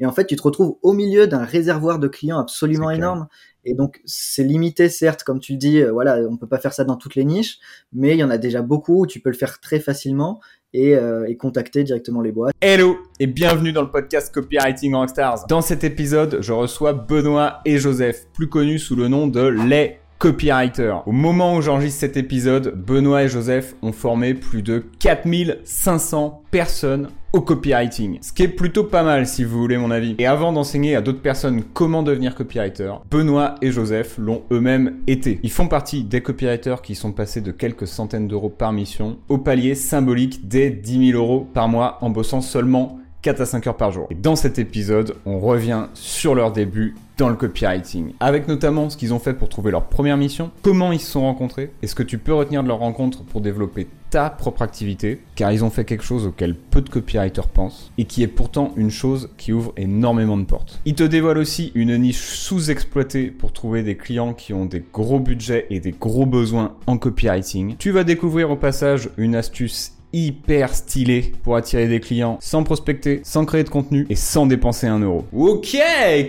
Et en fait, tu te retrouves au milieu d'un réservoir de clients absolument énorme. Et donc, c'est limité, certes, comme tu le dis, euh, voilà, on peut pas faire ça dans toutes les niches, mais il y en a déjà beaucoup où tu peux le faire très facilement et, euh, et contacter directement les boîtes. Hello et bienvenue dans le podcast Copywriting Rockstars. Dans cet épisode, je reçois Benoît et Joseph, plus connus sous le nom de Les copywriter. Au moment où j'enregistre cet épisode, Benoît et Joseph ont formé plus de 4500 personnes au copywriting. Ce qui est plutôt pas mal si vous voulez mon avis. Et avant d'enseigner à d'autres personnes comment devenir copywriter, Benoît et Joseph l'ont eux-mêmes été. Ils font partie des copywriters qui sont passés de quelques centaines d'euros par mission au palier symbolique des 10 000 euros par mois en bossant seulement 4 à 5 heures par jour. Et dans cet épisode, on revient sur leur début dans le copywriting, avec notamment ce qu'ils ont fait pour trouver leur première mission, comment ils se sont rencontrés, et ce que tu peux retenir de leur rencontre pour développer ta propre activité, car ils ont fait quelque chose auquel peu de copywriters pensent, et qui est pourtant une chose qui ouvre énormément de portes. Ils te dévoilent aussi une niche sous-exploitée pour trouver des clients qui ont des gros budgets et des gros besoins en copywriting. Tu vas découvrir au passage une astuce hyper stylé pour attirer des clients sans prospecter, sans créer de contenu et sans dépenser un euro. Ok,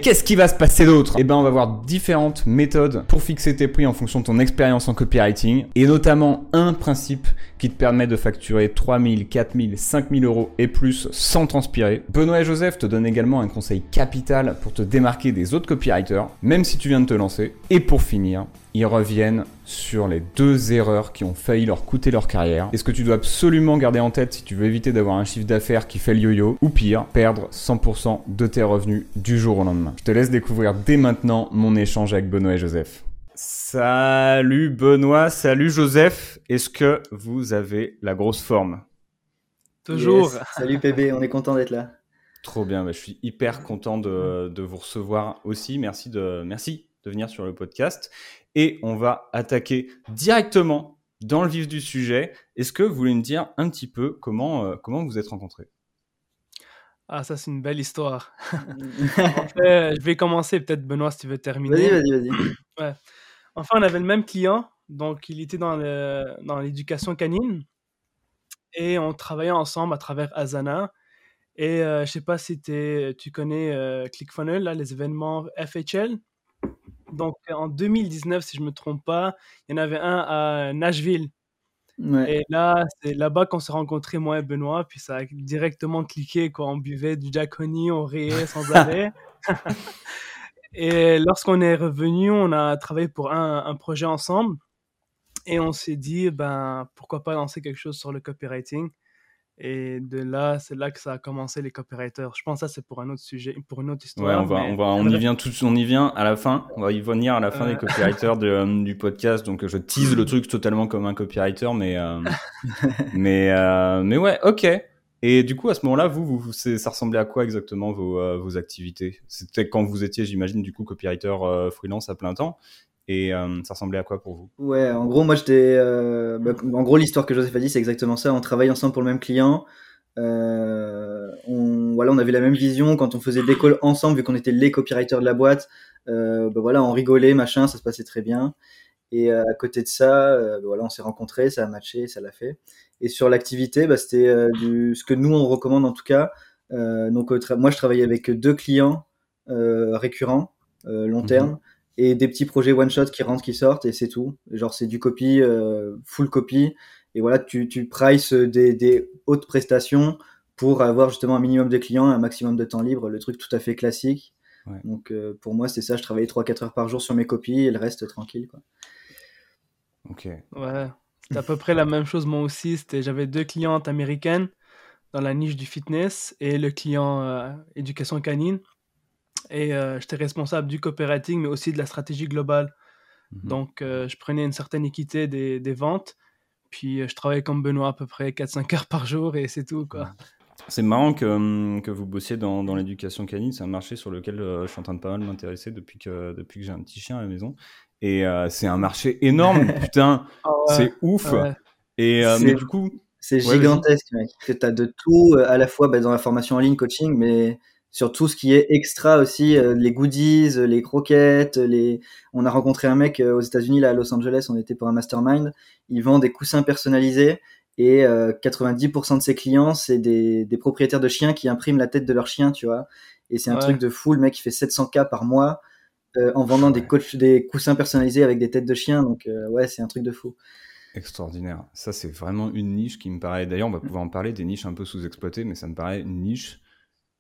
qu'est-ce qui va se passer d'autre? Eh ben, on va voir différentes méthodes pour fixer tes prix en fonction de ton expérience en copywriting et notamment un principe qui te permet de facturer 3000, 4000, 5000 euros et plus sans transpirer. Benoît et Joseph te donnent également un conseil capital pour te démarquer des autres copywriters, même si tu viens de te lancer. Et pour finir, ils reviennent sur les deux erreurs qui ont failli leur coûter leur carrière et ce que tu dois absolument garder en tête si tu veux éviter d'avoir un chiffre d'affaires qui fait le yo-yo ou pire, perdre 100% de tes revenus du jour au lendemain? Je te laisse découvrir dès maintenant mon échange avec Benoît et Joseph. Salut Benoît, salut Joseph. Est-ce que vous avez la grosse forme? Toujours. Salut PB, on est content d'être là. Trop bien, bah, je suis hyper content de, de, vous recevoir aussi. Merci de, merci de venir sur le podcast et on va attaquer directement dans le vif du sujet. Est-ce que vous voulez me dire un petit peu comment, euh, comment vous êtes rencontrés? Ah, ça, c'est une belle histoire. je vais commencer, peut-être, Benoît, si tu veux terminer. Vas-y, vas-y, vas-y. Ouais. Enfin, on avait le même client, donc il était dans, le, dans l'éducation canine et on travaillait ensemble à travers Asana. Et euh, je sais pas si tu connais euh, ClickFunnels, là, les événements FHL. Donc en 2019, si je me trompe pas, il y en avait un à Nashville. Et là, c'est là-bas qu'on s'est rencontrés, moi et Benoît, puis ça a directement cliqué, quand On buvait du Jack on riait sans arrêt. et lorsqu'on est revenu, on a travaillé pour un, un projet ensemble. Et on s'est dit, ben, pourquoi pas lancer quelque chose sur le copywriting. Et de là, c'est là que ça a commencé les copywriters. Je pense que ça c'est pour un autre sujet, pour une autre histoire. Ouais, on va, on va, on y vient tout, on y vient à la fin. On va y venir à la fin des copywriters de, euh, du podcast. Donc je tease le truc totalement comme un copywriter, mais euh, mais euh, mais ouais, ok. Et du coup, à ce moment-là, vous, ça ressemblait à quoi exactement vos, vos activités? C'était quand vous étiez, j'imagine, du coup, copywriter freelance à plein temps. Et euh, ça ressemblait à quoi pour vous? Ouais, en gros, moi j'étais. Euh, bah, en gros, l'histoire que Joseph a dit, c'est exactement ça. On travaille ensemble pour le même client. Euh, on, voilà, on avait la même vision quand on faisait des calls ensemble, vu qu'on était les copywriters de la boîte. Bah, voilà, on rigolait, machin, ça se passait très bien. Et à côté de ça, bah, voilà, on s'est rencontrés, ça a matché, ça l'a fait. Et sur l'activité, bah, c'était ce que nous on recommande en tout cas. donc moi, je travaillais avec deux clients récurrents, long mhm. terme et des petits projets one shot qui rentrent, qui sortent et c'est tout. Genre c'est du copy, euh, full copy et voilà tu tu prices des, des hautes prestations pour avoir justement un minimum de clients, un maximum de temps libre, le truc tout à fait classique. Donc euh, pour moi c'est ça, je travaillais 3-4 heures par jour sur mes copies et le reste tranquille quoi. Ok. Ouais, c'était à peu près la même chose moi aussi. C'était j'avais deux clientes américaines dans la niche du fitness et le client euh, éducation canine. Et euh, j'étais responsable du copywriting, mais aussi de la stratégie globale. Mhm. Donc, euh, je prenais une certaine équité des, des ventes. Puis, je travaillais comme Benoît à peu près 4-5 heures par jour et c'est tout. quoi. C'est marrant que, hum, que vous bossiez dans, dans l'éducation canine. C'est un marché sur lequel je suis en train de pas mal m'intéresser depuis que, depuis que j'ai un petit chien à la maison. Et c'est un marché énorme, putain. Ah c'est ouf. Et mais du coup. C'est gigantesque, mec. Tu as de tout, à la fois bah, dans la formation en ligne, coaching, mais sur tout ce qui est extra aussi, euh, les goodies, les croquettes, les. On a rencontré un mec euh, aux États-Unis là à Los Angeles, on était pour un mastermind. Il vend des coussins personnalisés Et 90% de ses clients, c'est des, des, propriétaires de chiens qui impriment la tête de leur chien, tu vois. Et c'est un truc de fou. Le mec, il fait 700K par mois en vendant des, des coussins personnalisés avec des têtes de chiens. Donc, ouais, c'est un truc de fou. Extraordinaire. Ça, c'est vraiment une niche qui me paraît. D'ailleurs, on va pouvoir en parler des niches un peu sous-exploitées, mais ça me paraît une niche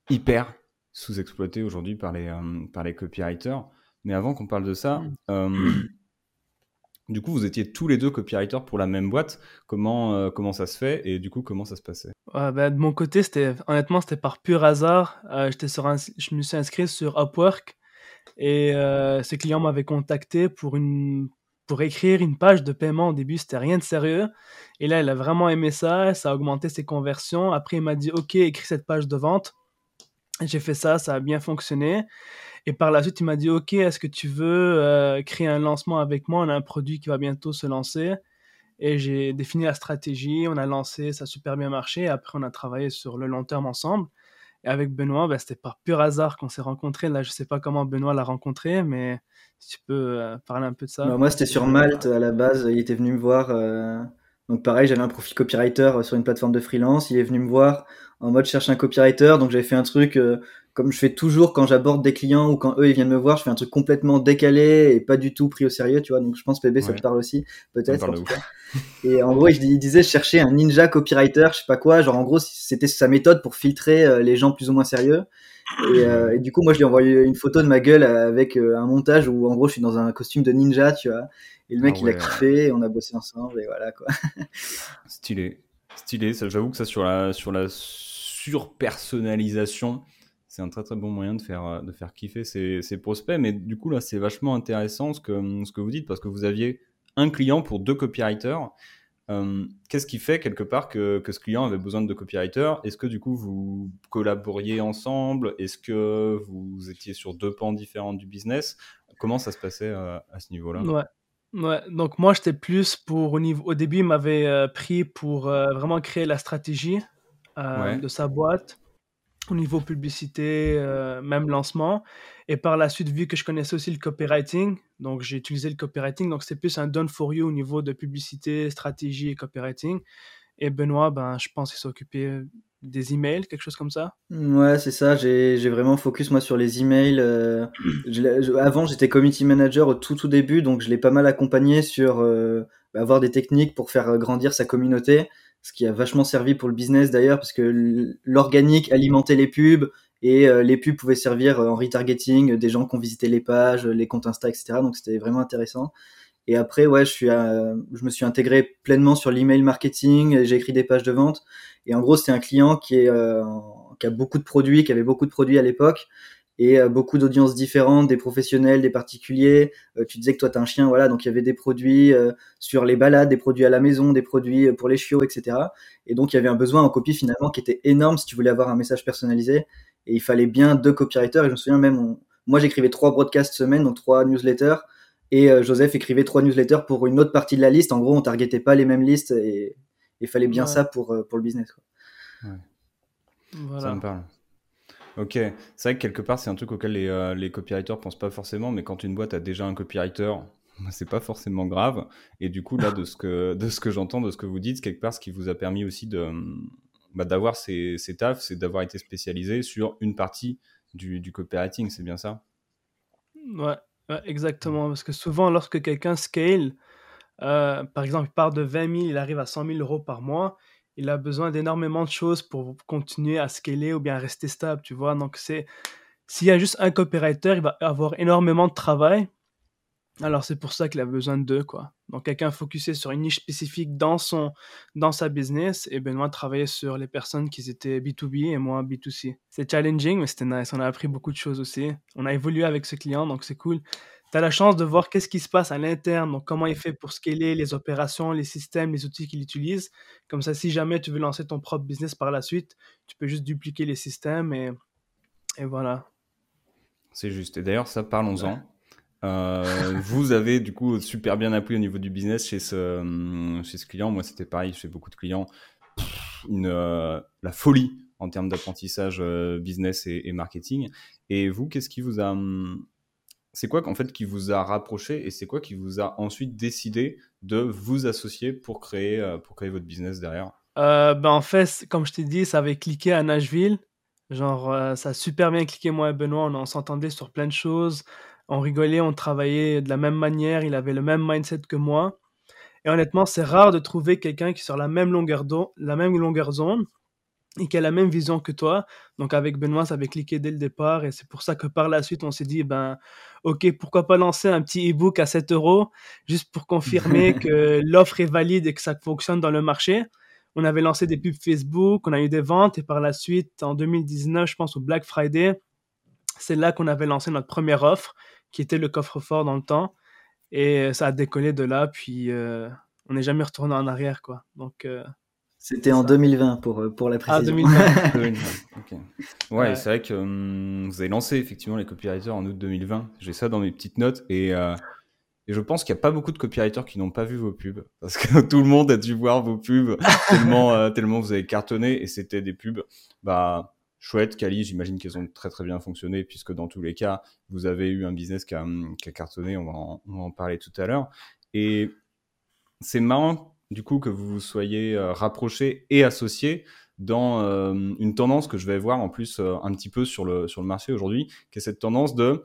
hyper sous-exploitée aujourd'hui par les, euh, par les copywriters. Mais avant qu'on parle de ça, mm. euh, du coup, vous étiez tous les deux copywriters pour la même boîte. Comment, euh, comment ça se fait et du coup, comment ça se passait? Bah, De mon côté, c'était honnêtement, c'était par pur hasard. j'étais sur je me suis inscrit sur Upwork et ces clients m'avaient contacté pour pour écrire une page de paiement au début, c'était rien de sérieux. Et là, il a vraiment aimé ça, ça a augmenté ses conversions. Après, il m'a dit, OK, écris cette page de vente. J'ai fait ça, ça a bien fonctionné. Et par la suite, il m'a dit, OK, est-ce que tu veux euh, créer un lancement avec moi? On a un produit qui va bientôt se lancer. Et j'ai défini la stratégie, on a lancé, ça a super bien marché. Après, on a travaillé sur le long terme ensemble. Et avec Benoît, ben, c'était par pur hasard qu'on s'est rencontrés. Là, je sais pas comment Benoît l'a rencontré, mais si tu peux euh, parler un peu de ça. Bah, moi, c'était sur Malte à la base. Il était venu me voir. Euh, donc, pareil, j'avais un profil copywriter sur une plateforme de freelance. Il est venu me voir en mode cherche un copywriter. Donc, j'avais fait un truc euh, comme je fais toujours quand j'aborde des clients ou quand eux ils viennent me voir. Je fais un truc complètement décalé et pas du tout pris au sérieux, tu vois. Donc, je pense, PB, ça te parle aussi, peut-être. Et en gros, il disait chercher un ninja copywriter, je sais pas quoi. Genre, en gros, c'était sa méthode pour filtrer les gens plus ou moins sérieux. Euh, et, du coup, moi, je lui ai envoyé une photo de ma gueule avec euh, un montage où, en gros, je suis dans un costume de ninja, tu vois. Et le mec, ah il a kiffé, on a bossé ensemble, et voilà, quoi. Stylé. Stylé. J'avoue que ça, sur la, sur la surpersonnalisation, c'est un très très bon moyen de faire, euh, de faire kiffer ses, ses prospects. Mais du coup, là, c'est vachement intéressant ce que, ce que vous dites parce que vous aviez un client pour deux copywriters. Euh, qu'est-ce qui fait quelque part que, ce client avait besoin de deux copywriters? Est-ce que du coup vous collaboriez ensemble? Est-ce que vous étiez sur deux pans différents du business? Comment ça se passait euh, à ce niveau-là? Ouais. ouais. donc moi j'étais plus pour au niveau au début il m'avait euh, pris pour vraiment créer la stratégie de sa boîte au niveau publicité, même lancement. Et par la suite, vu que je connaissais aussi le copywriting, donc j'ai utilisé le copywriting, donc c'est plus un done for you au niveau de publicité, stratégie et copywriting. Et Benoît, ben, je pense qu'il s'occupait des emails, quelque chose comme ça Ouais, c'est ça. J'ai vraiment focus moi sur les emails. Euh, avant, j'étais community manager au tout tout début, donc je l'ai pas mal accompagné sur euh, avoir des techniques pour faire grandir sa communauté ce qui a vachement servi pour le business d'ailleurs, parce que l'organique alimentait les pubs et euh, les pubs pouvaient servir euh, en retargeting des gens qui ont visité les pages, les comptes Insta, etc. Donc c'était vraiment intéressant. Et après, ouais, je, suis je me suis intégré pleinement sur l'email marketing, j'ai écrit des pages de vente. Et en gros, c'est un client qui, est, euh, qui a beaucoup de produits, qui avait beaucoup de produits à l'époque et euh, beaucoup d'audiences différentes, des professionnels, des particuliers. Euh, tu disais que toi, tu as un chien, voilà, donc il y avait des produits euh, sur les balades, des produits à la maison, des produits pour les chiots, etc. Et donc, il y avait un besoin en copie finalement qui était énorme si tu voulais avoir un message personnalisé. Et il fallait bien deux copywriters. Et je me souviens même, moi, j'écrivais trois broadcasts semaine, donc trois newsletters. Et Joseph écrivait trois newsletters pour une autre partie de la liste. En gros, on targetait pas les mêmes listes et il fallait bien ça pour, pour le business. Quoi. Voilà. Ça me parle. Ok, c'est vrai que quelque part, c'est un truc auquel les, euh, les copywriters pensent pas forcément, mais quand une boîte a déjà un copywriter, c'est pas forcément grave. Et du coup, là, de ce que, que j'entends, de ce que vous dites, quelque part, ce qui vous a permis aussi de, bah, d'avoir ces, ces tafs, c'est d'avoir été spécialisé sur une partie du, du copywriting, c'est bien ça? Ouais, exactement. Parce que souvent, lorsque quelqu'un scale, euh, par exemple, il part de 20 000, il arrive à 100 000 euros par mois, il a besoin d'énormément de choses pour continuer à scaler ou bien rester stable, tu vois. Donc, c'est s'il y a juste un copywriter, il va avoir énormément de travail. Alors, c'est pour ça qu'il a besoin de deux, quoi. Donc, quelqu'un focusé sur une niche spécifique dans, son, dans sa business et Benoît travaillait sur les personnes qui étaient B2B et moi B2C. C'est challenging, mais c'était nice. On a appris beaucoup de choses aussi. On a évolué avec ce client, donc c'est cool tu as la chance de voir qu'est-ce qui se passe à l'interne, donc comment il fait pour scaler les opérations, les systèmes, les outils qu'il utilise. Comme ça, si jamais tu veux lancer ton propre business par la suite, tu peux juste dupliquer les systèmes et, et voilà. C'est juste. Et d'ailleurs, ça, parlons-en. vous avez du coup super bien appris au niveau du business chez ce, chez ce client. Moi, c'était pareil chez beaucoup de clients. Une, euh, la folie en termes d'apprentissage euh, business et, et, marketing. Et vous, qu'est-ce qui vous a hum, c'est quoi en fait qui vous a rapproché et c'est quoi qui vous a ensuite décidé de vous associer pour créer, euh, pour créer votre business derrière? Euh, ben En fait, comme je t'ai dit, ça avait cliqué à Nashville. Genre, euh, ça a super bien cliqué, moi et Benoît. On, s'entendait sur plein de choses. On rigolait, on travaillait de la même manière. Il avait le même mindset que moi. Et honnêtement, c'est rare de trouver quelqu'un qui est sur la même longueur, la même longueur zone et qui a la même vision que toi. Donc avec Benoît, ça avait cliqué dès le départ et c'est pour ça que par la suite, on s'est dit, ben, ok, pourquoi pas lancer un petit e-book à 7 euros juste pour confirmer que l'offre est valide et que ça fonctionne dans le marché. On avait lancé des pubs Facebook, on a eu des ventes et par la suite, en 2019, je pense au Black Friday, c'est là qu'on avait lancé notre première offre qui était le coffre-fort dans le temps et ça a décollé de là, puis euh, on n'est jamais retourné en arrière, quoi. Donc, euh, c'était en 2020 pour, euh, pour la ah, précision. Ah, 2020. Ouais, c'est vrai que hum, vous avez lancé effectivement les copywriters en août 2020. J'ai ça dans mes petites notes et, euh, et je pense qu'il n'y a pas beaucoup de copywriters qui n'ont pas vu vos pubs parce que tout le monde a dû voir vos pubs tellement, euh, tellement vous avez cartonné et c'était des pubs bah, chouettes, quali. J'imagine qu'elles ont très très bien fonctionné puisque dans tous les cas, vous avez eu un business qui a, hum, cartonné. On va, en, on va en parler tout à l'heure. Et c'est marrant du coup que vous vous soyez euh, rapprochés et associés dans euh, une tendance que je vais voir en plus euh, un petit peu sur le, sur le marché aujourd'hui, qui est cette tendance de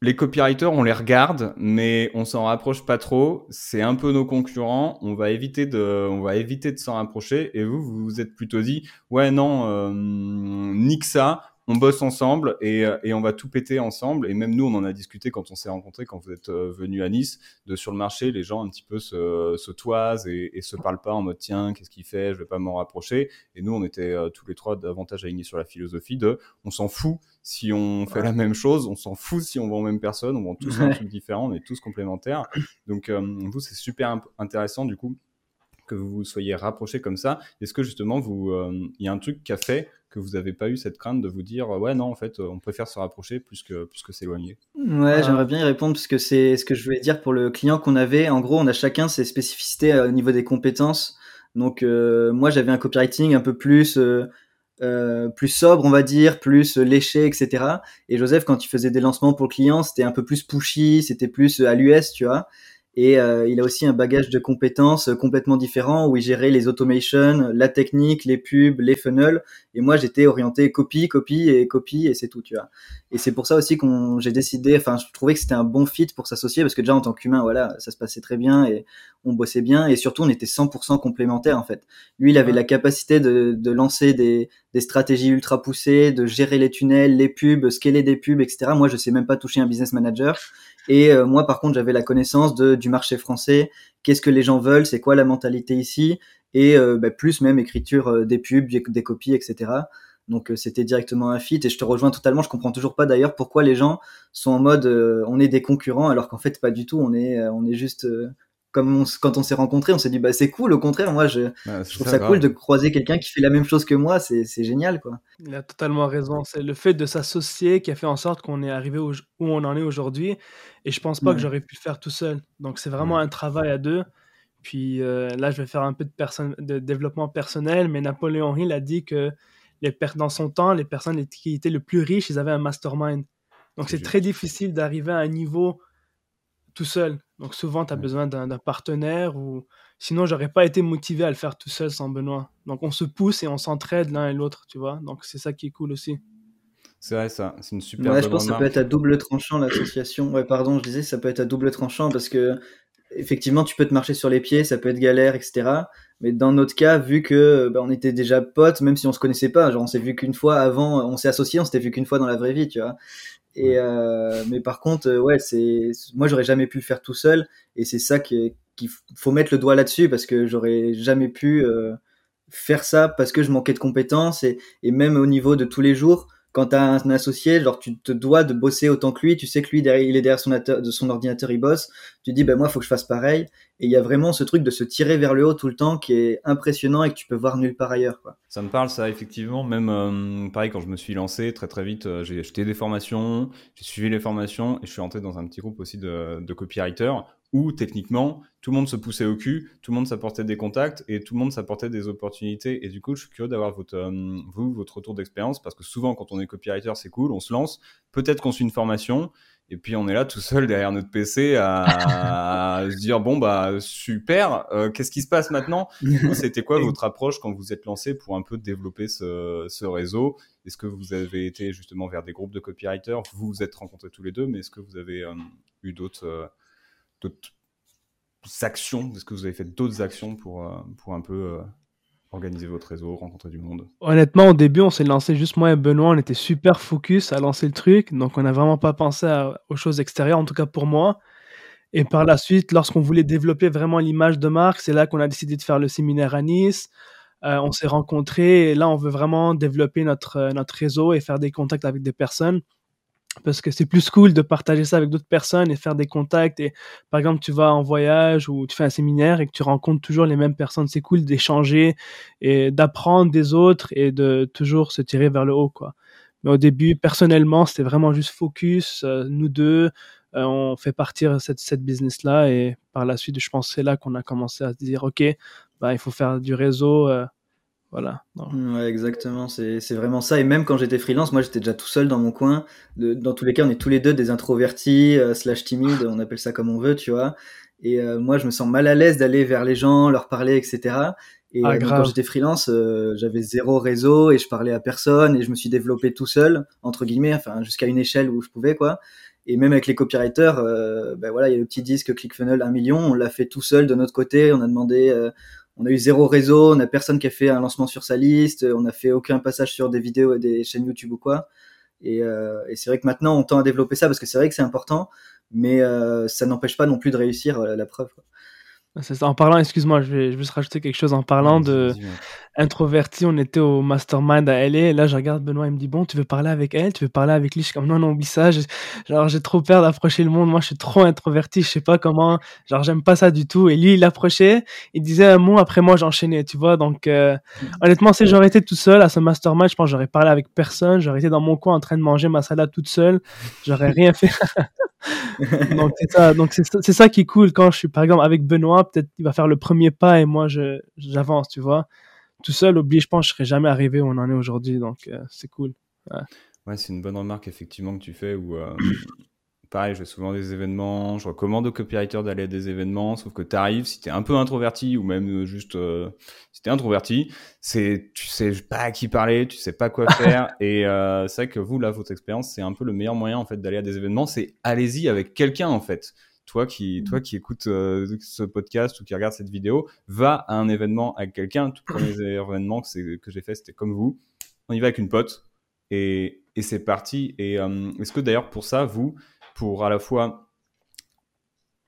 les copywriters, on les regarde, mais on s'en rapproche pas trop. C'est un peu nos concurrents. On va éviter de, on va éviter de s'en rapprocher. Et vous, vous vous êtes plutôt dit, ouais, non, euh, nique ça on bosse ensemble et, euh, et, on va tout péter ensemble. Et même nous, on en a discuté quand on s'est rencontrés, quand vous êtes euh, venu à Nice, de sur le marché, les gens un petit peu se, se toisent et, et se parlent pas en mode tiens, qu'est-ce qu'il fait, je vais pas m'en rapprocher. Et nous, on était euh, tous les trois davantage alignés sur la philosophie de on s'en fout si on fait la même chose, on s'en fout si on vend même personne, on vend tous un truc différent, on est tous complémentaires. Donc vous, c'est super intéressant du coup que vous vous soyez rapprochés comme ça. Est-ce que justement, vous, il y a un truc qui a fait que vous n'avez pas eu cette crainte de vous dire ouais non en fait on préfère se rapprocher plus que plus que s'éloigner Ouais, j'aimerais bien y répondre parce que c'est ce que je voulais dire pour le client qu'on avait. En gros, on a chacun ses spécificités euh, au niveau des compétences. Donc euh, moi j'avais un copywriting un peu plus euh, plus sobre, on va dire, plus léché, etc. Et Joseph, quand il faisait des lancements pour le client, c'était un peu plus pushy, c'était plus à l'US, tu vois. Et euh, il a aussi un bagage de compétences euh, complètement différent où il gérait les automations, la technique, les pubs, les funnels. Et moi, j'étais orienté copie, copie et copie et c'est tout, tu vois. Et c'est pour ça aussi qu'on j'ai décidé, enfin, je trouvais que c'était un bon fit pour s'associer parce que déjà en tant qu'humain, voilà, ça se passait très bien et on bossait bien et surtout on était 100% complémentaires en fait. Lui, il avait la capacité de, de lancer des, des stratégies ultra poussées, de gérer les tunnels, les pubs, scaler des pubs, etc. Moi, je sais même pas toucher un business manager. Et euh, moi, par contre, j'avais la connaissance de, du marché français, qu'est-ce que les gens veulent, c'est quoi la mentalité ici, et euh, bah, plus même écriture euh, des pubs, des copies, etc. Donc c'était directement un fit et je te rejoins totalement. Je comprends toujours pas d'ailleurs pourquoi les gens sont en mode on est des concurrents alors qu'en fait pas du tout. On est on est juste comme quand on s'est rencontrés, on s'est dit bah c'est cool. Au contraire, moi je, trouve ça, cool de croiser quelqu'un qui fait la même chose que moi. C'est génial quoi. Il a totalement raison. C'est le fait de s'associer qui a fait en sorte qu'on est arrivé où on en est aujourd'hui. Et je pense pas que j'aurais pu le faire tout seul. Donc c'est vraiment un travail à deux. Puis euh, là, je vais faire un peu de, de développement personnel, mais Napoléon Hill a dit que les dans son temps, les personnes qui étaient le plus riches, ils avaient un mastermind. Donc c'est très difficile d'arriver à un niveau tout seul. Donc souvent, tu as besoin d'un partenaire ou sinon, j'aurais pas été motivé à le faire tout seul sans Benoît. Donc on se pousse et on s'entraide l'un et l'autre, tu vois. Donc c'est ça qui est cool aussi. C'est vrai, ça. C'est une super. Ouais, je pense que ça peut être à double tranchant l'association. Ouais, pardon, je disais, ça peut être à double tranchant parce que effectivement, tu peux te marcher sur les pieds, ça peut être galère, etc. Mais dans notre cas, vu que bah, on était déjà potes, même si on se connaissait pas, genre on s'est vu qu'une fois avant, on s'est associé, on s'était vu qu'une fois dans la vraie vie, tu vois. Et euh, mais par contre, euh, ouais, c'est moi j'aurais jamais pu le faire tout seul, et c'est ça qu'il faut mettre le doigt là-dessus parce que j'aurais jamais pu euh, faire ça parce que je manquais de compétences. Et, et même au niveau de tous les jours quand tu un associé, genre tu te dois de bosser autant que lui, tu sais que lui derrière, il est derrière son, ordinateur, il bosse, tu dis ben moi faut que je fasse pareil. Et il y a vraiment ce truc de se tirer vers le haut tout le temps qui est impressionnant et que tu peux voir nulle part ailleurs. Ça me parle ça effectivement, même euh, pareil quand je me suis lancé très très vite, euh, j'ai acheté des formations, j'ai suivi les formations et je suis entré dans un petit groupe aussi de copywriters où techniquement tout le monde se poussait au cul, tout le monde s'apportait des contacts et tout le monde s'apportait des opportunités. Et du coup, je suis curieux d'avoir votre, euh, vous, votre retour d'expérience parce que souvent, quand on est copywriter, c'est cool, on se lance. Peut-être qu'on suit une formation et puis on est là tout seul derrière notre PC à, se dire bon bah super, euh, qu'est-ce qui se passe maintenant? C'était quoi votre approche quand vous êtes lancé pour un peu développer ce, ce réseau? Est-ce que vous avez été justement vers des groupes de copywriters? Vous vous êtes rencontrés tous les deux, mais est-ce que vous avez euh, eu d'autres d'autres actions? Est-ce que vous avez fait d'autres actions pour, euh, pour un peu euh, organiser votre réseau, rencontrer du monde? Honnêtement, au début, on s'est lancé juste moi et Benoît, on était super focus à lancer le truc, donc on n'a vraiment pas pensé aux choses extérieures, en tout cas pour moi. Et par la suite, lorsqu'on voulait développer vraiment l'image de marque, c'est là qu'on a décidé de faire le séminaire à Nice. Euh, on s'est rencontrés et là, on veut vraiment développer notre, notre réseau et faire des contacts avec des personnes parce que c'est plus cool de partager ça avec d'autres personnes et faire des contacts. Et par exemple, tu vas en voyage ou tu fais un séminaire et que tu rencontres toujours les mêmes personnes. C'est cool d'échanger et d'apprendre des autres et de toujours se tirer vers le haut, quoi. Mais au début, personnellement, c'était vraiment juste focus. Euh, nous deux, euh, on fait partir cette, cette business-là et par la suite, je pense c'est là qu'on a commencé à se dire, OK, bah, il faut faire du réseau. Euh, voilà. Ouais, exactement, c'est vraiment ça. Et même quand j'étais freelance, moi j'étais déjà tout seul dans mon coin. dans tous les cas, on est tous les deux des introvertis, euh, slash timides, on appelle ça comme on veut, tu vois. Et euh, moi, je me sens mal à l'aise d'aller vers les gens, leur parler, etc. Et ah, euh, quand j'étais freelance, j'avais zéro réseau et je parlais à personne et je me suis développé tout seul, entre guillemets, enfin jusqu'à une échelle où je pouvais, quoi. Et même avec les copywriters, ben voilà, il y a le petit disque ClickFunnels 1 million, on l'a fait tout seul de notre côté, on a demandé on a eu zéro réseau, on n'a personne qui a fait un lancement sur sa liste, on n'a fait aucun passage sur des vidéos et des chaînes YouTube ou quoi. Et, euh, et c'est vrai que maintenant on tend à développer ça parce que c'est vrai que c'est important, mais euh, ça n'empêche pas non plus de réussir euh, la preuve. En parlant, excuse-moi, je vais, juste rajouter quelque chose. En parlant de introverti, on était au mastermind à LA. Et là, je regarde Benoît, il me dit Bon, tu veux parler avec elle? Tu veux parler avec lui? Je suis comme Non, non, oublie ça. Genre, j'ai trop peur d'approcher le monde. Moi, je suis trop introverti. Je sais pas comment. Genre, j'aime pas ça du tout. Et lui, il approchait. Il disait un mot. Après, moi, j'enchaînais. Tu vois Donc, euh, mm. honnêtement, si j'aurais été tout seul à ce mastermind, je pense j'aurais parlé avec personne. J'aurais été dans mon coin en train de manger ma salade toute seule. J'aurais rien fait. donc c'est ça, donc c'est ça qui est cool quand je suis par exemple avec Benoît, peut-être il va faire le premier pas et moi je j'avance, tu vois. Tout seul, oublie, je pense, je serais jamais arrivé où on en est aujourd'hui, donc euh, c'est cool. Ouais, c'est une bonne remarque effectivement que tu fais où euh, pareil, je vais souvent des événements, je recommande aux copywriters d'aller à des événements, sauf que tu arrives, si tu es un peu introverti ou même euh, juste euh, si tu es introverti, c'est tu sais pas à qui parler, tu sais pas quoi faire et euh, c'est vrai que vous là votre expérience, c'est un peu le meilleur moyen en fait d'aller à des événements, c'est allez-y avec quelqu'un en fait. Toi qui toi qui écoutes ce podcast ou qui regarde cette vidéo, va à un événement avec quelqu'un, tout premier événement que j'ai fait, c'était comme vous. On y va avec une pote et et c'est parti et est-ce que d'ailleurs pour ça vous pour à la fois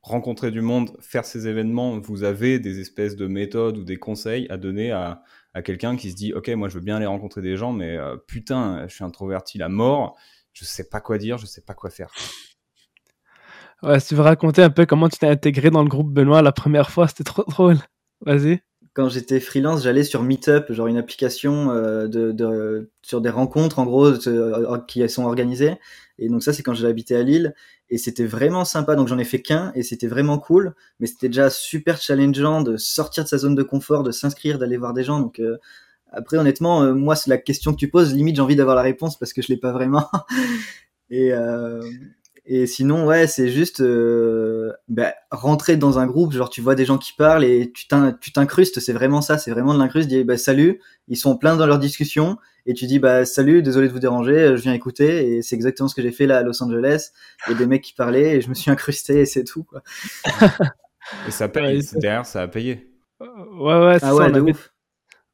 rencontrer du monde, faire ces événements, vous avez des espèces de méthodes ou des conseils à donner à, quelqu'un qui se dit ok moi je veux bien aller rencontrer des gens mais euh, putain je suis introverti la mort je sais pas quoi dire je sais pas quoi faire. Ouais si tu veux raconter un peu comment tu t'es intégré dans le groupe Benoît la première fois c'était trop drôle. Vas-y quand j'étais freelance, j'allais sur Meetup, genre une application euh, de, sur des rencontres en gros euh, qui sont organisées. Et donc ça, c'est quand habité à Lille. Et c'était vraiment sympa. Donc j'en ai fait qu'un et c'était vraiment cool. Mais c'était déjà super challengeant de sortir de sa zone de confort, de s'inscrire, d'aller voir des gens. Donc euh, après, honnêtement, moi, c'est la question que tu poses. Limite, j'ai envie d'avoir la réponse parce que je l'ai pas vraiment. et sinon, ouais, c'est juste euh, bah, rentrer dans un groupe, genre tu vois des gens qui parlent et tu t'incrustes, c'est vraiment ça, c'est vraiment de l'incruste, dis bah salut, ils sont pleins dans leur discussion et tu dis bah salut, désolé de vous déranger, je viens écouter et c'est exactement ce que j'ai fait là à Los Angeles, il y a des mecs qui parlaient et je me suis incrusté et c'est tout quoi. et ça paye, derrière ça a payé. Ouais ouais, c'est ah ouais, de ouf